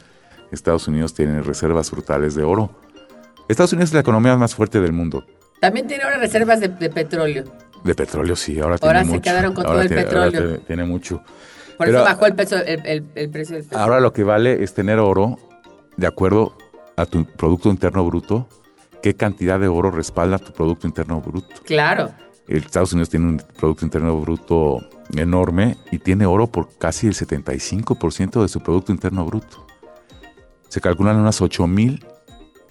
Estados Unidos tiene reservas brutales de oro. Estados Unidos es la economía más fuerte del mundo. También tiene ahora reservas de, de petróleo. De petróleo, sí, ahora, Ahora tiene se mucho. quedaron con Ahora todo el tiene- ahora petróleo. tiene- tiene mucho. Por Pero- eso bajó el, peso, el, el- el precio del petróleo. Ahora lo que vale es tener oro de acuerdo a tu Producto Interno Bruto. ¿Qué cantidad de oro respalda tu Producto Interno Bruto? Claro. El Estados Unidos tiene un Producto Interno Bruto enorme y tiene oro por casi el 75% de su Producto Interno Bruto. Se calculan unas 8 mil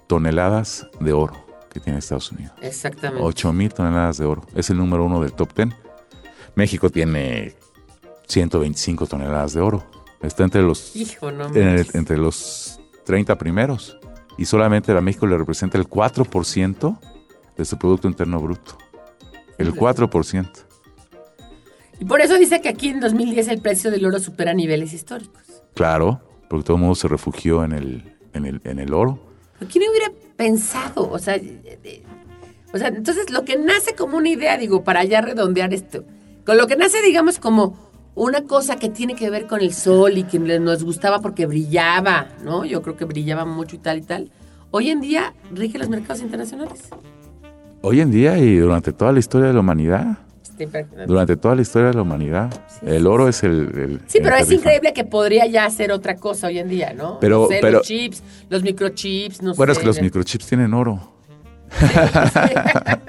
toneladas de oro que tiene Estados Unidos. Exactamente. 8 mil toneladas de oro. Es el número uno del top 10. México tiene 125 toneladas de oro. Está entre los, Hijo, no en el- entre los 30 primeros. Y solamente a México le representa el 4% de su Producto Interno Bruto. El 4%. Y por eso dice que aquí en 2010 el precio del oro supera niveles históricos. Claro, porque todo el mundo se refugió en el, en el, en el oro. ¿Pero ¿Quién hubiera pensado? O sea, o sea, entonces lo que nace como una idea, digo, para ya redondear esto, con lo que nace, digamos, como una cosa que tiene que ver con el sol y que nos gustaba porque brillaba, ¿no? Yo creo que brillaba mucho y tal y tal. Hoy en día rige los mercados internacionales. Hoy en día y durante toda la historia de la humanidad, durante toda la historia de la humanidad, el oro es el... el- Sí, el pero es increíble que podría ya hacer otra cosa hoy en día, ¿no? Pero- No sé, pero- los chips, los microchips, no Bueno, sé. es que los microchips tienen oro.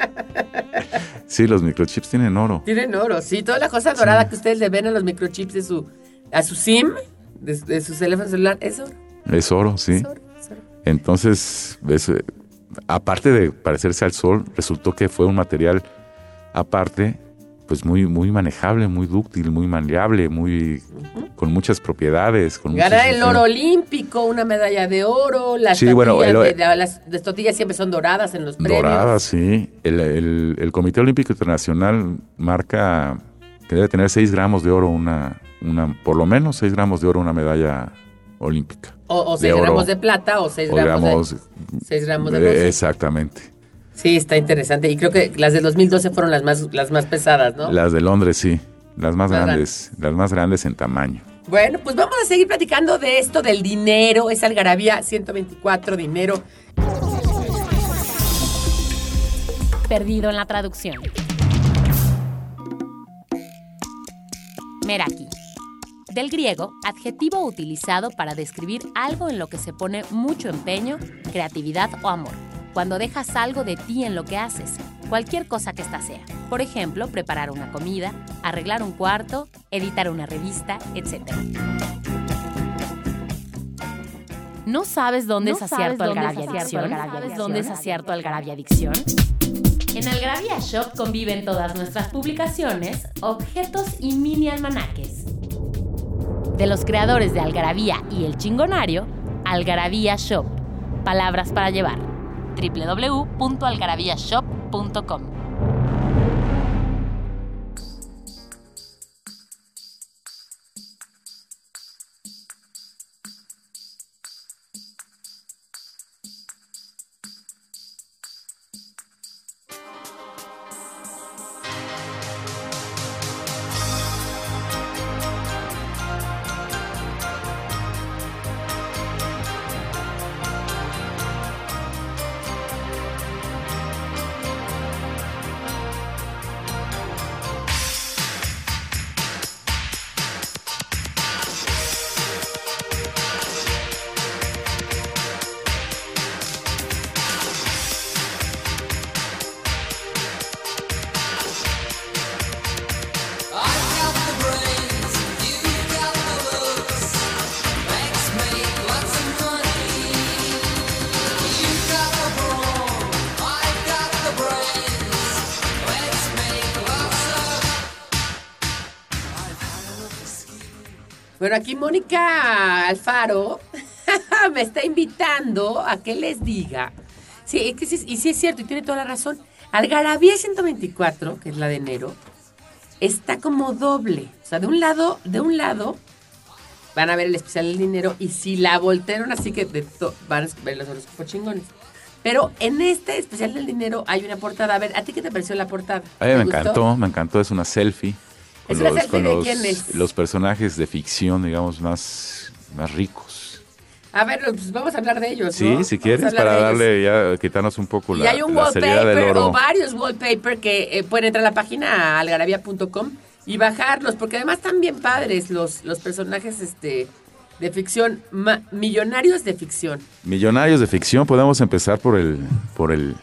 Sí, los microchips tienen oro. Tienen oro, sí. Toda la cosa dorada que ustedes le ven a los microchips de su, a su SIM, de, de su teléfono celular, es oro. Es oro, sí. Es oro, es oro. Entonces, es, eh, aparte de parecerse al sol, resultó que fue un material aparte, pues muy, muy manejable, muy dúctil, muy maleable, muy con muchas propiedades. Con Ganar muchas el oro olímpico, una medalla de oro, las Sí, tortillas, bueno, el- de, de- las, las tortillas siempre son doradas en los premios. Doradas, sí. El, el- el Comité Olímpico Internacional marca que debe tener 6 gramos de oro, una, una, por lo menos 6 gramos de oro, una medalla olímpica. O, o de 6 oro. gramos de plata o 6 O gramos, gramos, de, seis gramos de bronce. Exactamente. Sí, está interesante. Y creo que las del 2012 fueron las más, las más pesadas, ¿no? Las de Londres, sí. Las más Más grandes, las más grandes en tamaño. Bueno, pues vamos a seguir platicando de esto del dinero. Es Algarabía 124, dinero. Perdido en la traducción. Meraki. Del griego, adjetivo utilizado para describir algo en lo que se pone mucho empeño, creatividad o amor. Cuando dejas algo de ti en lo que haces, cualquier cosa que ésta sea. Por ejemplo, preparar una comida, arreglar un cuarto, editar una revista, etc. ¿No sabes dónde ¿No es acierto Algarabia Adicción? ¿Sabes dónde es acierto Algarabia Adicción? En Algarabia Shop conviven todas nuestras publicaciones, objetos y mini almanaques. De los creadores de Algarabía y El Chingonario, Algarabía Shop. Palabras para llevar. www.algarabíashop.com Mónica Alfaro me está invitando a que les diga. Sí, es que sí- y sí es cierto, y tiene toda la razón. Algarabía 124, que es la de enero, está como doble. O sea, de un lado, de un lado van a ver el especial del dinero y si la voltearon así que de van a ver los horóscopos chingones. Pero en este especial del dinero hay una portada. A ver, ¿a ti qué te pareció la portada? A mí ¿Te me gustó? encantó, me encantó, es una selfie. Con ¿Es una los, con personajes de ficción, digamos, más, más ricos. A ver, pues vamos a hablar de ellos, Sí, ¿no? si quieres, para darle ya, quitarnos un poco Y la, hay un la wallpaper o varios wallpaper que eh, pueden entrar a la página algarabía.com y bajarlos, porque además están bien padres los, los personajes este de ficción, ma- millonarios de ficción. Millonarios de ficción, podemos empezar por el, por el,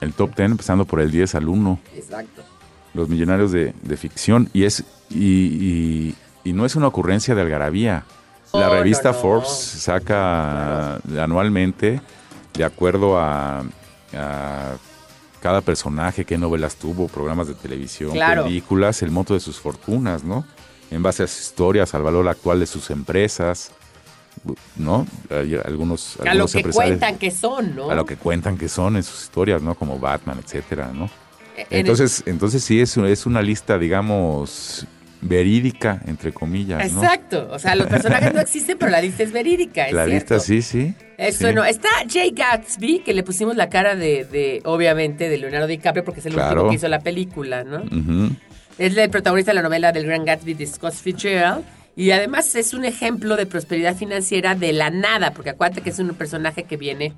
el top 10, empezando por el 10 al 1. Exacto. Los millonarios de, de ficción. Y es y, y- y no es una ocurrencia de algarabía. La Oh, revista no, no. Forbes saca anualmente, de acuerdo a, a cada personaje, qué novelas tuvo, programas de televisión, Claro. películas, el monto de sus fortunas, ¿no? En base a sus historias, al valor actual de sus empresas, ¿no? Hay algunos, A lo que cuentan que son, ¿no? a lo que cuentan que son en sus historias, ¿no? Como Batman, etcétera, ¿no? El- Entonces, entonces sí es, es una lista, digamos, verídica, entre comillas, ¿no? Exacto. O sea, los personajes no existen, pero la lista es verídica, es La cierto. lista sí, sí. Eso sí. no. Está Jay Gatsby, que le pusimos la cara de, de, obviamente, de Leonardo DiCaprio, porque es el Claro. último que hizo la película, ¿no? Es el protagonista de la novela del Gran Gatsby de Scott Fitzgerald. Y además es un ejemplo de prosperidad financiera de la nada, porque acuérdate que es un personaje que viene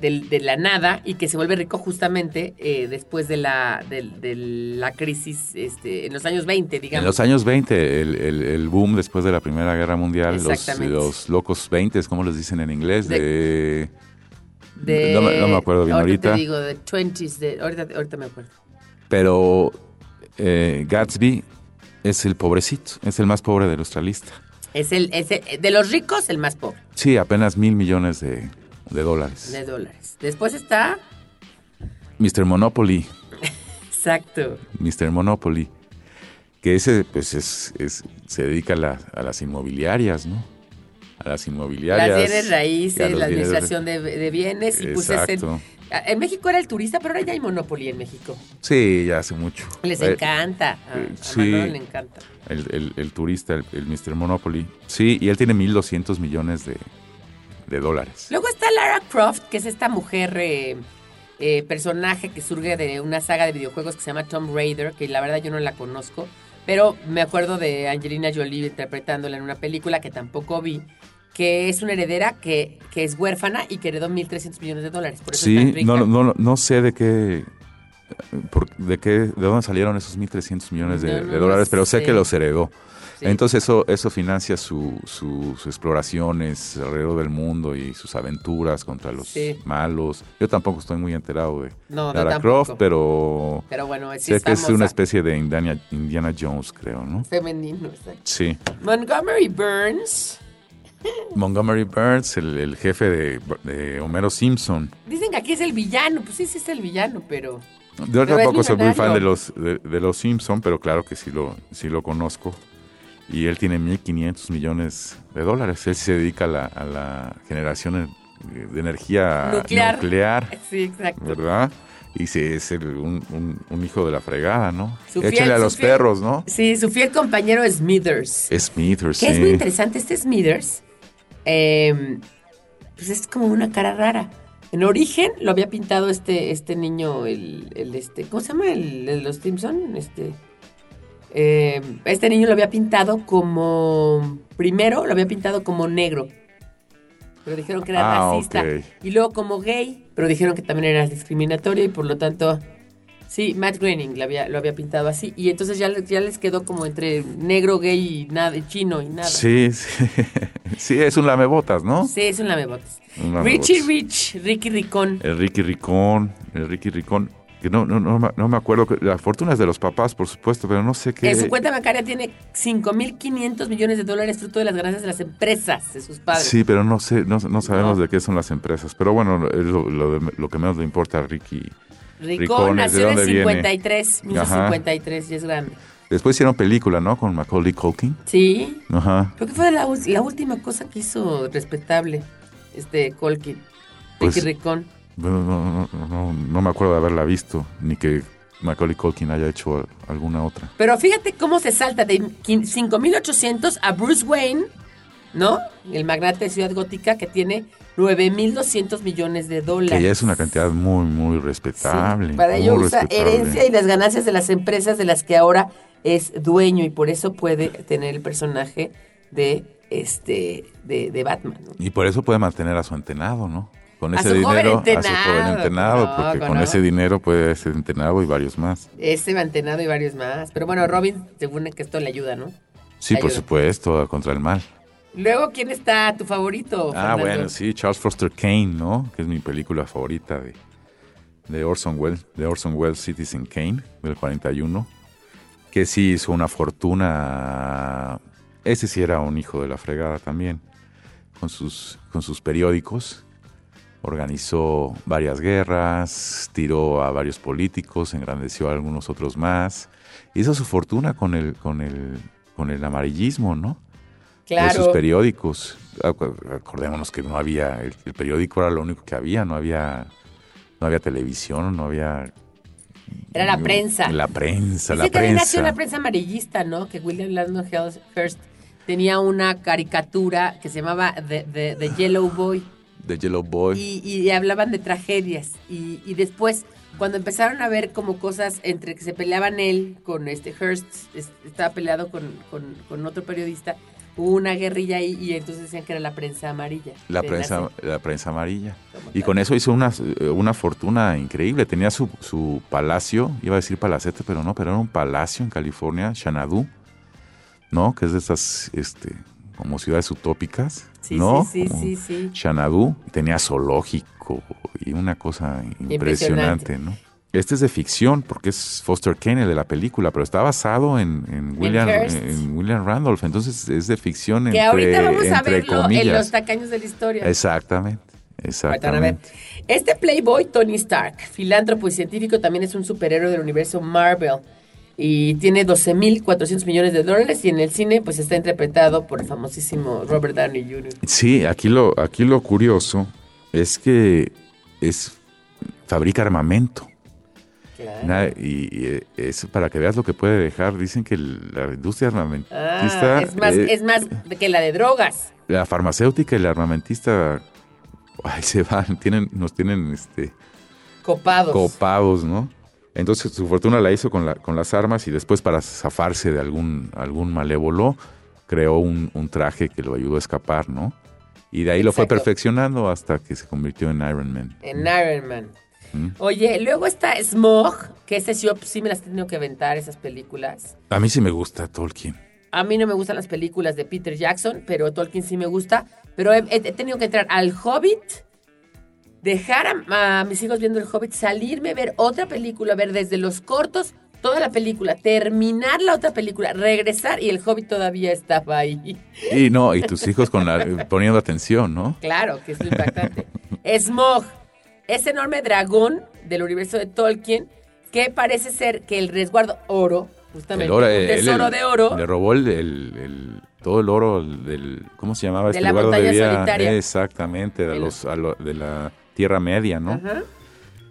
del- de la nada y que se vuelve rico justamente eh, después de la, del- de, la crisis este, en los años 20, digamos. En los años 20, el, el- el boom después de la Primera Guerra Mundial, los, los locos 20, como les dicen en inglés, de... De- no, no me acuerdo bien ahorita. te digo, de 20s, de, ahorita, ahorita me acuerdo. Pero eh, Gatsby es el pobrecito, es el más pobre de nuestra lista. Es el, es el- de los ricos, el más pobre Sí, apenas mil millones de, de dólares. de dólares. Después está, Mr. Monopoly, exacto, Mr. Monopoly, que ese pues es, es- se dedica a, la- a las inmobiliarias, ¿no? A las inmobiliarias. las bienes raíces, la administración de, de bienes y pues Exacto. en México era el turista, pero ahora ya hay Monopoly en México. Sí, ya hace mucho. Les Eh, encanta. A, eh, a sí. Le encanta. El, el- el turista, el, el Mr. Monopoly. Sí, y él tiene 1.200 millones de, de dólares. Luego está Lara Croft, que es esta mujer eh, eh, personaje que surge de una saga de videojuegos que se llama Tomb Raider, que la verdad yo no la conozco, pero me acuerdo de Angelina Jolie interpretándola en una película que tampoco vi, que es una heredera que, que es huérfana y que heredó 1.300 millones de dólares. Por eso es tan Sí, rica. no, no, no sé de qué, por- de qué, de dónde salieron esos 1.300 millones de, No, no de dólares, pero sé sé. que los heredó. Sí. Entonces eso, eso financia su, su- sus exploraciones alrededor del mundo y sus aventuras contra los Sí. malos. Yo tampoco estoy muy enterado de No, Lara. Croft, pero Pero bueno, sí sé que es una especie de Indiana, Indiana Jones, creo, ¿no? Femenino, exacto. Sí. Montgomery Burns. Montgomery Burns, el, el jefe de, de Homero Simpson. Dicen que aquí es el villano. Pues sí, sí es el villano, pero... Yo Pero tampoco soy muy fan de los, de, de los Simpson, pero claro que sí lo, sí lo conozco. Y él tiene 1.500 millones de dólares. Él se dedica a la, a la generación de energía Nuclear. nuclear, Sí, exacto. ¿verdad? Y se, es el- un, un- un hijo de la fregada, ¿no? Su fiel- Échale a los fiel- perros, ¿no? Sí, su fiel compañero es Smithers. Smithers, Que sí. es muy interesante, este Smithers, eh, pues es como una cara rara. En origen lo había pintado este, este niño, el, el este, ¿cómo se llama? El, el los Simpson, este. Eh, este niño lo había pintado como, primero lo había pintado como negro, pero dijeron que era Ah, racista. Y luego como gay, pero dijeron que también era discriminatorio y por lo tanto, sí, Matt Groening lo había, lo había pintado así. Y entonces ya, les- ya les quedó como entre negro, gay y nada, chino y nada. Sí, sí. Sí, es un lamebotas, ¿no? Sí, es un lamebotas. Un lamebotas. Richie Rich, Ricky Ricón. El Ricky Ricón, el Ricky Ricón. Que no, no, no, me- no me acuerdo. que- La fortuna es de los papás, por supuesto, pero no sé qué. En su cuenta bancaria tiene 5.500 millones de dólares fruto de las ganancias de las empresas de sus padres. Sí, pero no sé, no, no sabemos de qué son las empresas. Pero bueno, es lo, lo de- lo que menos le importa a Ricky. ¿de nació en el dónde viene? 53, Ajá. 53 y es grande. Después hicieron película, ¿no? Con Macaulay Culkin. Sí, Ajá. creo que fue la, última cosa que hizo respetable este Colkin. Pues- Ricky Ricón. No, no, no, me acuerdo de haberla visto, ni que Macaulay Culkin haya hecho alguna otra. Pero fíjate cómo se salta de quin- 5.800 a Bruce Wayne, ¿no? El magnate de Ciudad Gótica que tiene 9.200 millones de dólares. Que ya es una cantidad muy, muy respetable. Sí, Para ello usa herencia y las ganancias de las empresas de las que ahora es dueño y por eso puede tener el personaje de este de, de Batman. ¿no? Y por eso puede mantener a su entenado, ¿no? Con A ese su joven dinero, a su entenado, joven entenado, no, porque con no. ese dinero puede ser entenado y varios más. Ese mantenado y varios más. Pero bueno, Robin, según que esto le ayuda, ¿no? Sí, por Ayuda. supuesto, contra el mal. Luego, ¿quién está tu favorito? Ah, Fernando? bueno, sí, Charles Foster Kane, ¿no? Que es mi película favorita de, de Orson Welles, de Orson Welles Citizen Kane, del 41, que sí hizo una fortuna. Ese sí era un hijo de la fregada también, con sus, con sus periódicos. Organizó varias guerras, tiró a varios políticos, engrandeció a algunos otros más. Hizo su fortuna con el, con el, con el amarillismo, ¿no? de sus Claro. periódicos. Acordémonos que no había, el, el periódico era lo único que había, no había, no había televisión, no había... Era la prensa. La prensa, la que ahí nació prensa. la prensa amarillista, ¿no? Que William Landon Hearst tenía una caricatura que se llamaba The, The- The Yellow Boy De Yellow Boy. y, y hablaban de tragedias. Y, y después, cuando empezaron a ver como cosas entre que se peleaban él con este Hearst, es- estaba peleado con, con- con otro periodista, hubo una guerrilla ahí y entonces decían que era la prensa amarilla. La prensa, la prensa amarilla. Y con eso hizo una, una fortuna increíble. Tenía su, su palacio, iba a decir palacete, pero no, pero era un palacio en California, Xanadu, ¿no? Que es de esas, este, como ciudades utópicas, Sí, ¿no? sí, sí, sí, tenía zoológico y una cosa impresionante, ¿no? Este es de ficción, porque es Foster Kane, el de la película, pero está basado en, en William, en William Randolph, entonces es de ficción Que entre, ahorita vamos a verlo en comillas. los tacaños de la historia. Exactamente, exactamente. Este Playboy, Tony Stark, filántropo y científico, también es un superhéroe del universo Marvel. Y tiene 12.400 millones de dólares y en el cine pues está interpretado por el famosísimo Robert Downey Jr. Sí, aquí lo, aquí lo curioso es que es fabrica armamento. Claro. Y, eh, es para que veas lo que puede dejar. Dicen que la industria armamentista, Ah, es, más, eh, es más que la de drogas. la farmacéutica y la armamentista, ay, se van, tienen, nos tienen este, Copados. copados, ¿no? Entonces su fortuna la hizo con, la, con las armas y después para zafarse de algún, algún malévolo creó un, un traje que lo ayudó a escapar, ¿no? Y de ahí lo fue perfeccionando hasta que se convirtió en Iron Man. en Iron Man. Mm. Oye, luego está Smog, que ese sí, yo sí me las he tenido que aventar, esas películas. A mí sí me gusta Tolkien. A mí no me gustan las películas de Peter Jackson, pero Tolkien sí me gusta. Pero he, he- he tenido que entrar al Hobbit, dejar a, a mis hijos viendo el Hobbit, salirme, ver otra película, ver desde los cortos toda la película, terminar la otra película, regresar y el Hobbit todavía estaba ahí. Y no, y tus hijos con la, poniendo atención, ¿no? Claro, que es impactante. Smog, ese enorme dragón del universo de Tolkien que parece ser que el resguardo oro justamente. El oro, él- tesoro él de oro. Le robó el, todo el oro del, ¿cómo se llamaba De este la lugar montaña solitaria. Exactamente, de, los, a lo- de la Tierra Media, ¿no? Ajá.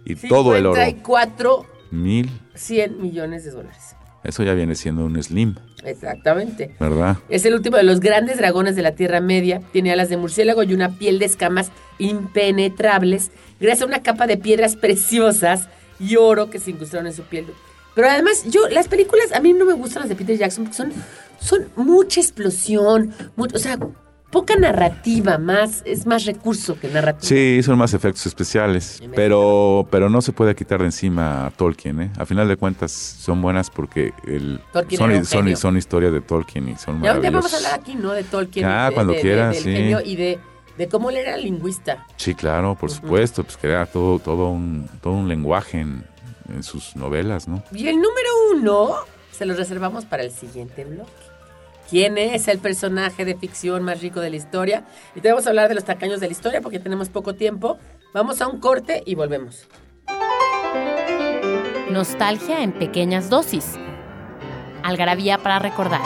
Y todo el oro. 54 Mil, 100 millones de dólares. eso ya viene siendo un slim, Exactamente. ¿verdad? Es el último de los grandes dragones de la Tierra Media. Tiene alas de murciélago y una piel de escamas impenetrables, gracias a una capa de piedras preciosas y oro que se incrustaron en su piel. Pero además, yo, las películas, a mí no me gustan las de Peter Jackson porque son, son mucha explosión, mu- o sea, poca narrativa, más, es más recurso que narrativa. Sí, son más efectos especiales, pero, pero no se puede quitar de encima a Tolkien, ¿eh? A final de cuentas son buenas porque el, son, son, son historias de Tolkien y son Ya, ya vamos a maravillosas. hablar aquí, ¿no? De Tolkien. Ah, de- cuando de- de- quieras, del sí. genio y de, de cómo él era lingüista. Sí, claro, por supuesto, pues crea todo, todo, un, todo un lenguaje en, en sus novelas, ¿no? Y el número uno se lo reservamos para el siguiente bloque. ¿Quién es el personaje de ficción más rico de la historia? Y te vamos a hablar de los tacaños de la historia porque tenemos poco tiempo. Vamos a un corte y volvemos. Nostalgia en pequeñas dosis. Algarabía para recordar.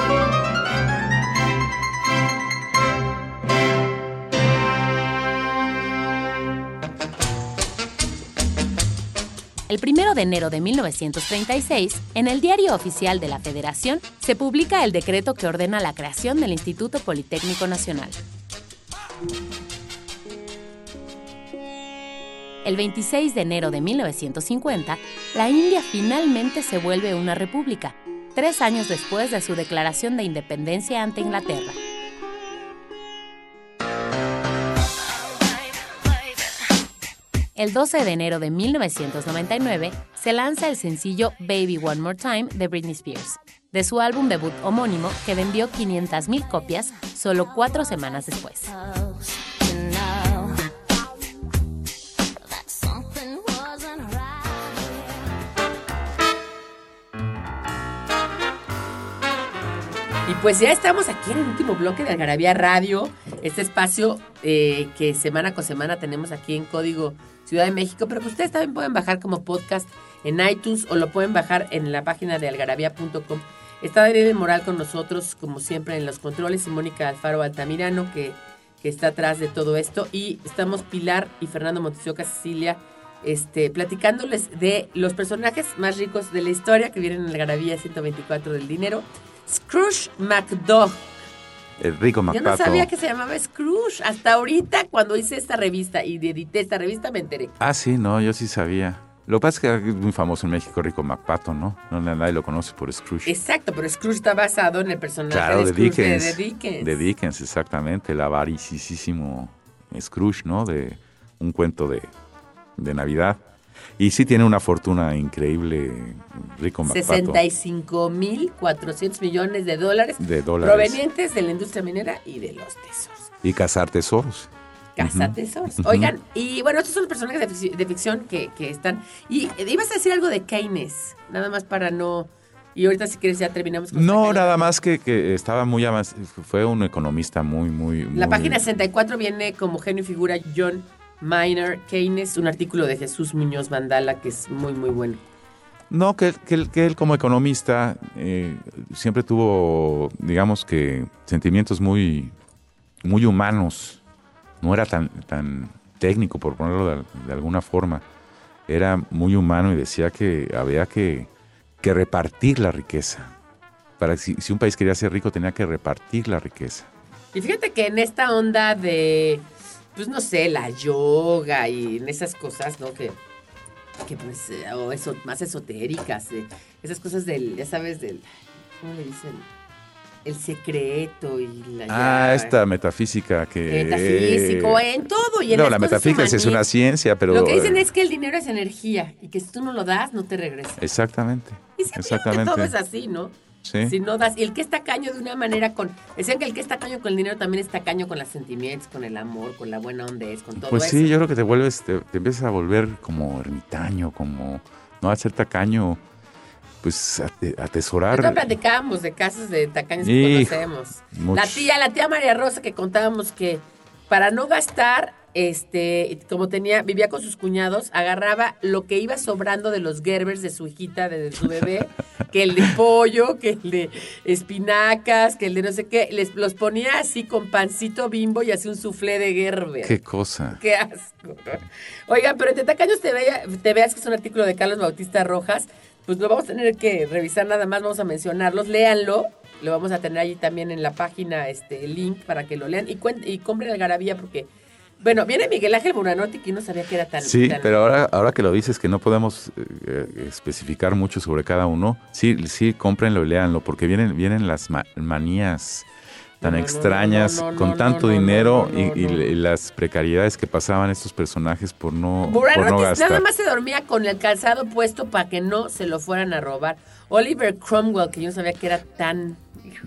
El primero de enero de 1936, en el Diario Oficial de la Federación, se publica el decreto que ordena la creación del Instituto Politécnico Nacional. El 26 de enero de 1950, la India finalmente se vuelve una república, tres años después de su declaración de independencia ante Inglaterra. El 12 de enero de 1999 se lanza el sencillo Baby One More Time de Britney Spears, de su álbum debut homónimo que vendió 500.000 copias solo cuatro semanas después. Y pues ya estamos aquí en el último bloque de Algarabía Radio, este espacio eh, que semana con semana tenemos aquí en Código Ciudad de México, pero que ustedes también pueden bajar como podcast en iTunes o lo pueden bajar en la página de algarabía.com. Está Daniel Moral con nosotros, como siempre, en los controles, y Mónica Alfaro Altamirano, que, que está atrás de todo esto. Y estamos Pilar y Fernando Montesioca Cecilia, este, platicándoles de los personajes más ricos de la historia que vienen en Algarabía 124 del dinero. Scrooge McDuck. El rico Yo no sabía que se llamaba Scrooge. Hasta ahorita, cuando hice esta revista y edité esta revista, me enteré. Ah, sí, no, yo sí sabía. Lo que pasa es que es muy famoso en México, Rico Macpato, ¿no? No nadie lo conoce por Scrooge. Exacto, pero Scrooge está basado en el personaje Claro, de de Scrooge Dickens. de, de Dickens. De Dickens, exactamente. El avaricísimo Scrooge, ¿no? De un cuento de, de Navidad. Y sí tiene una fortuna increíble, Rico Macpato. 65.400 millones de dólares, De dólares. provenientes de la industria minera y de los tesoros. Y cazar tesoros. Casa Ujú. tesoros. Ujú. Oigan, y bueno, estos son los personajes de, fic- de ficción que, que están. Y eh, ibas a decir algo de Keynes, nada más para no. Y ahorita, si quieres, ya terminamos con No, nada más que, que estaba muy avanzado. Fue un economista muy, muy. La muy- página 64 viene como genio y figura John Maynard Keynes, un artículo de Jesús Muñoz Vandala que es muy, muy bueno. No, que él como economista eh, siempre tuvo, digamos que, sentimientos muy, muy humanos. No era tan, tan técnico, por ponerlo de, de alguna forma. Era muy humano y decía que había que, que repartir la riqueza. Para si, si un país quería ser rico, tenía que repartir la riqueza. Y fíjate que en esta onda de, pues no sé, la yoga y en esas cosas, ¿no? Que, que pues, eh, o eso, más esotéricas, eh, esas cosas del, ya sabes, del, ¿cómo le dicen? El secreto y la... Ah, ya- esta metafísica que... Metafísico, en todo y en no, las la cosas metafísica es una ciencia, pero... Lo que dicen eh, es que el dinero es energía y que si tú no lo das, no te regresa. Exactamente. Y Exactamente. todo es así, ¿no? Sí. Si no das, y el que es tacaño de una manera con, decían que el que es tacaño con el dinero también es tacaño con los sentimientos, con el amor, con la buena onda es, con todo Pues eso. sí, yo creo que te vuelves, te, te empiezas a volver como ermitaño, como no a ser tacaño, pues a- Nosotros atesorar. platicábamos de casos de tacaños que Hijo, conocemos. muchos. La tía, la tía María Rosa que contábamos que para no gastar este, como tenía, vivía con sus cuñados, agarraba lo que iba sobrando de los Gerbers de su hijita, de, de su bebé, que el de pollo, que el de espinacas, que el de no sé qué, les los ponía así con pancito bimbo y hacía un soufflé de Gerber. Qué cosa. Qué asco. Oigan, pero entre tacaños te, vea- te veas que es un artículo de Carlos Bautista Rojas, pues lo vamos a tener que revisar nada más, vamos a mencionarlos, léanlo, lo vamos a tener allí también en la página, este el link para que lo lean y, y compren Algarabía porque, bueno, viene Miguel Ángel Buranotti que no sabía que era tan... Sí, tan- pero ahora, ahora que lo dices que no podemos eh, eh, especificar mucho sobre cada uno, sí, sí, cómprenlo y léanlo, porque vienen, vienen las ma- manías tan No, extrañas, no, no, con tanto dinero y, y- no. y las precariedades que pasaban estos personajes por no, por Buranotti no gastar. nada más se dormía con el calzado puesto para que no se lo fueran a robar. Oliver Cromwell, que yo no sabía que era tan...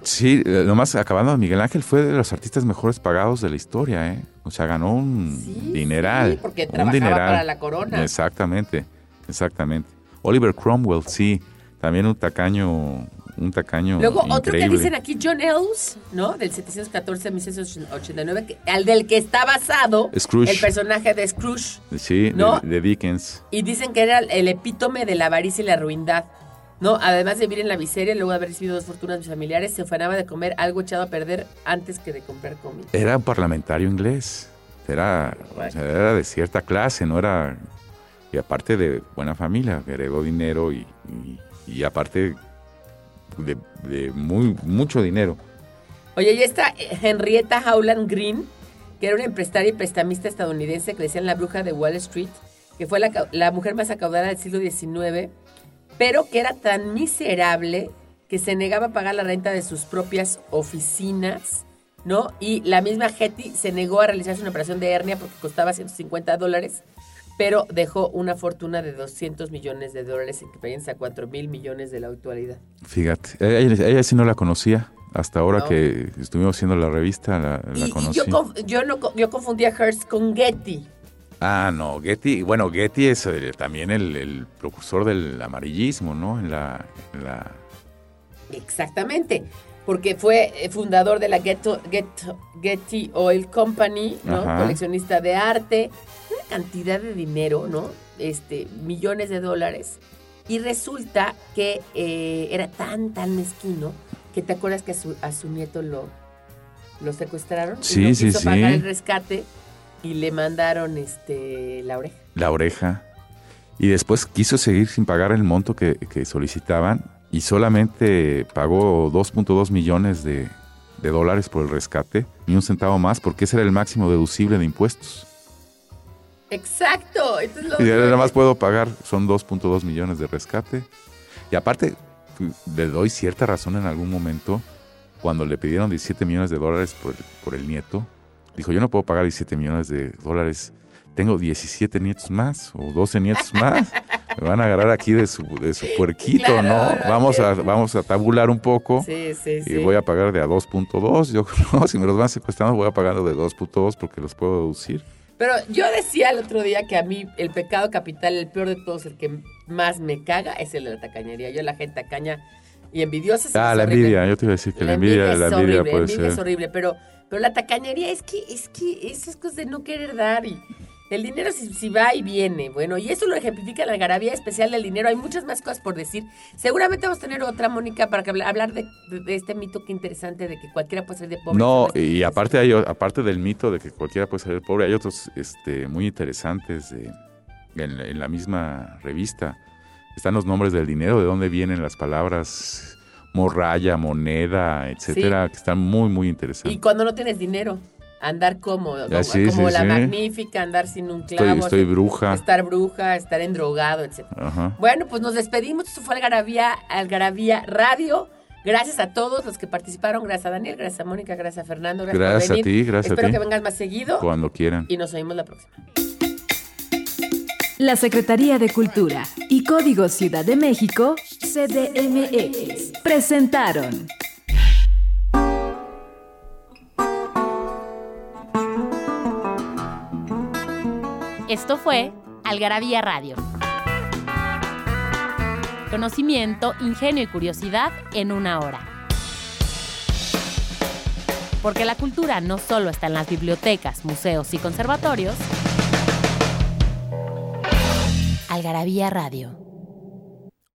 Sí, eh, nomás acabando, Miguel Ángel fue de los artistas mejores pagados de la historia, ¿eh? O sea, ganó un Sí, dineral. sí, porque un trabajaba dineral. para la corona. Exactamente, exactamente. Oliver Cromwell, sí, también un tacaño, un tacaño Luego, otro que dicen aquí, John Ellis, ¿no? Del 714 a 1689, que- al del que está basado Scrooge. el personaje de Scrooge. Sí, ¿no? de, de Dickens. Y dicen que era el epítome de la avaricia y la ruindad. ¿No? Además de vivir en la miseria, luego de haber recibido dos fortunas familiares, se ufanaba de comer algo echado a perder antes que de comprar comida. Era un parlamentario inglés. Era, o sea, era de cierta clase, no era. Y aparte de buena familia, heredó dinero y, y- y aparte de, de muy, mucho dinero. Oye, y esta Henrietta Howland Green, que era una empresaria y prestamista estadounidense que le decían la bruja de Wall Street, que fue la, la mujer más acaudada del siglo XIX, pero que era tan miserable que se negaba a pagar la renta de sus propias oficinas, ¿no? Y la misma Hetty se negó a realizarse una operación de hernia porque costaba 150 dólares, pero dejó una fortuna de 200 millones de dólares, equivalentes a 4 mil millones de la actualidad. Fíjate, ella, ella sí no la conocía. Hasta ahora No. que estuvimos haciendo la revista, la, la Y- y, conocí. yo, no, yo confundía Hearst con Getty. Ah, no, Getty, bueno, Getty es eh, también el, el precursor del amarillismo, ¿no? En la, en la Exactamente, porque fue fundador de la Getto- Getty Oil Company, ¿no? Ajá. Coleccionista de arte, una cantidad de dinero, ¿no? Este, millones de dólares. Y resulta que eh, era tan, tan mezquino que te acuerdas que a su, a su nieto lo, lo secuestraron. y Sí, no sí, quiso sí. pagar el rescate y le mandaron este, la oreja. la oreja. Y después quiso seguir sin pagar el monto que, que solicitaban y solamente pagó 2.2 millones de, de dólares por el rescate, ni un centavo más, porque ese era el máximo deducible de impuestos. Exacto. Entonces lo- Y nada más puedo pagar, son 2.2 millones de rescate. Y aparte, le doy cierta razón en algún momento, cuando le pidieron 17 millones de dólares por por el nieto, dijo, yo no puedo pagar 17 millones de dólares, tengo 17 nietos más o 12 nietos más. Me van a agarrar aquí de su, de su puerquito, Claro, ¿no? Vamos a, vamos a tabular un poco. Sí, sí, sí. Y voy a pagar de a 2.2. Yo no, si me los van secuestrando, voy a pagar de 2.2 porque los puedo deducir. Pero yo decía el otro día que a mí el pecado capital, el peor de todos, el que más me caga, es el de la tacañería. Yo la gente tacaña y envidiosa. Ah, la envidia. Yo te iba a decir que la, envidia, la es envidia horrible, puede envidia es ser. horrible, pero, pero la tacañería es que, es que esas cosas de no querer dar y el dinero si, si va y viene. Bueno, y eso lo ejemplifica la algarabía especial del dinero. Hay muchas más cosas por decir. Seguramente vamos a tener otra, Mónica, para que habla- hablar de, de- de este mito que interesante de que cualquiera puede ser de pobre. No, y aparte hay, aparte del mito de que cualquiera puede ser pobre, hay otros este, muy interesantes de- en, en la misma revista. Están los nombres del dinero, de dónde vienen las palabras morralla, moneda, etcétera, que están muy, muy Y interesantes. cuando no tienes dinero, andar como, como, Ah, sí, como sí, la magnífica, andar sin un Estoy, clavo, estoy así, bruja. estar bruja, estar endrogado, etc. Ajá. Bueno, pues nos despedimos. Esto fue Algarabía, Algarabía Radio. Gracias a todos los que participaron. Gracias a Daniel, gracias a Mónica, gracias a Fernando. Gracias, por a ti, gracias a Espero ti. que vengas más seguido Cuando quieran. y nos oímos la próxima. La Secretaría de Cultura y Código Ciudad de México, CDMX, presentaron Esto fue Algarabía Radio. Conocimiento, ingenio y curiosidad en una hora. Porque la cultura no solo está en las bibliotecas, museos y conservatorios. Algarabía Radio.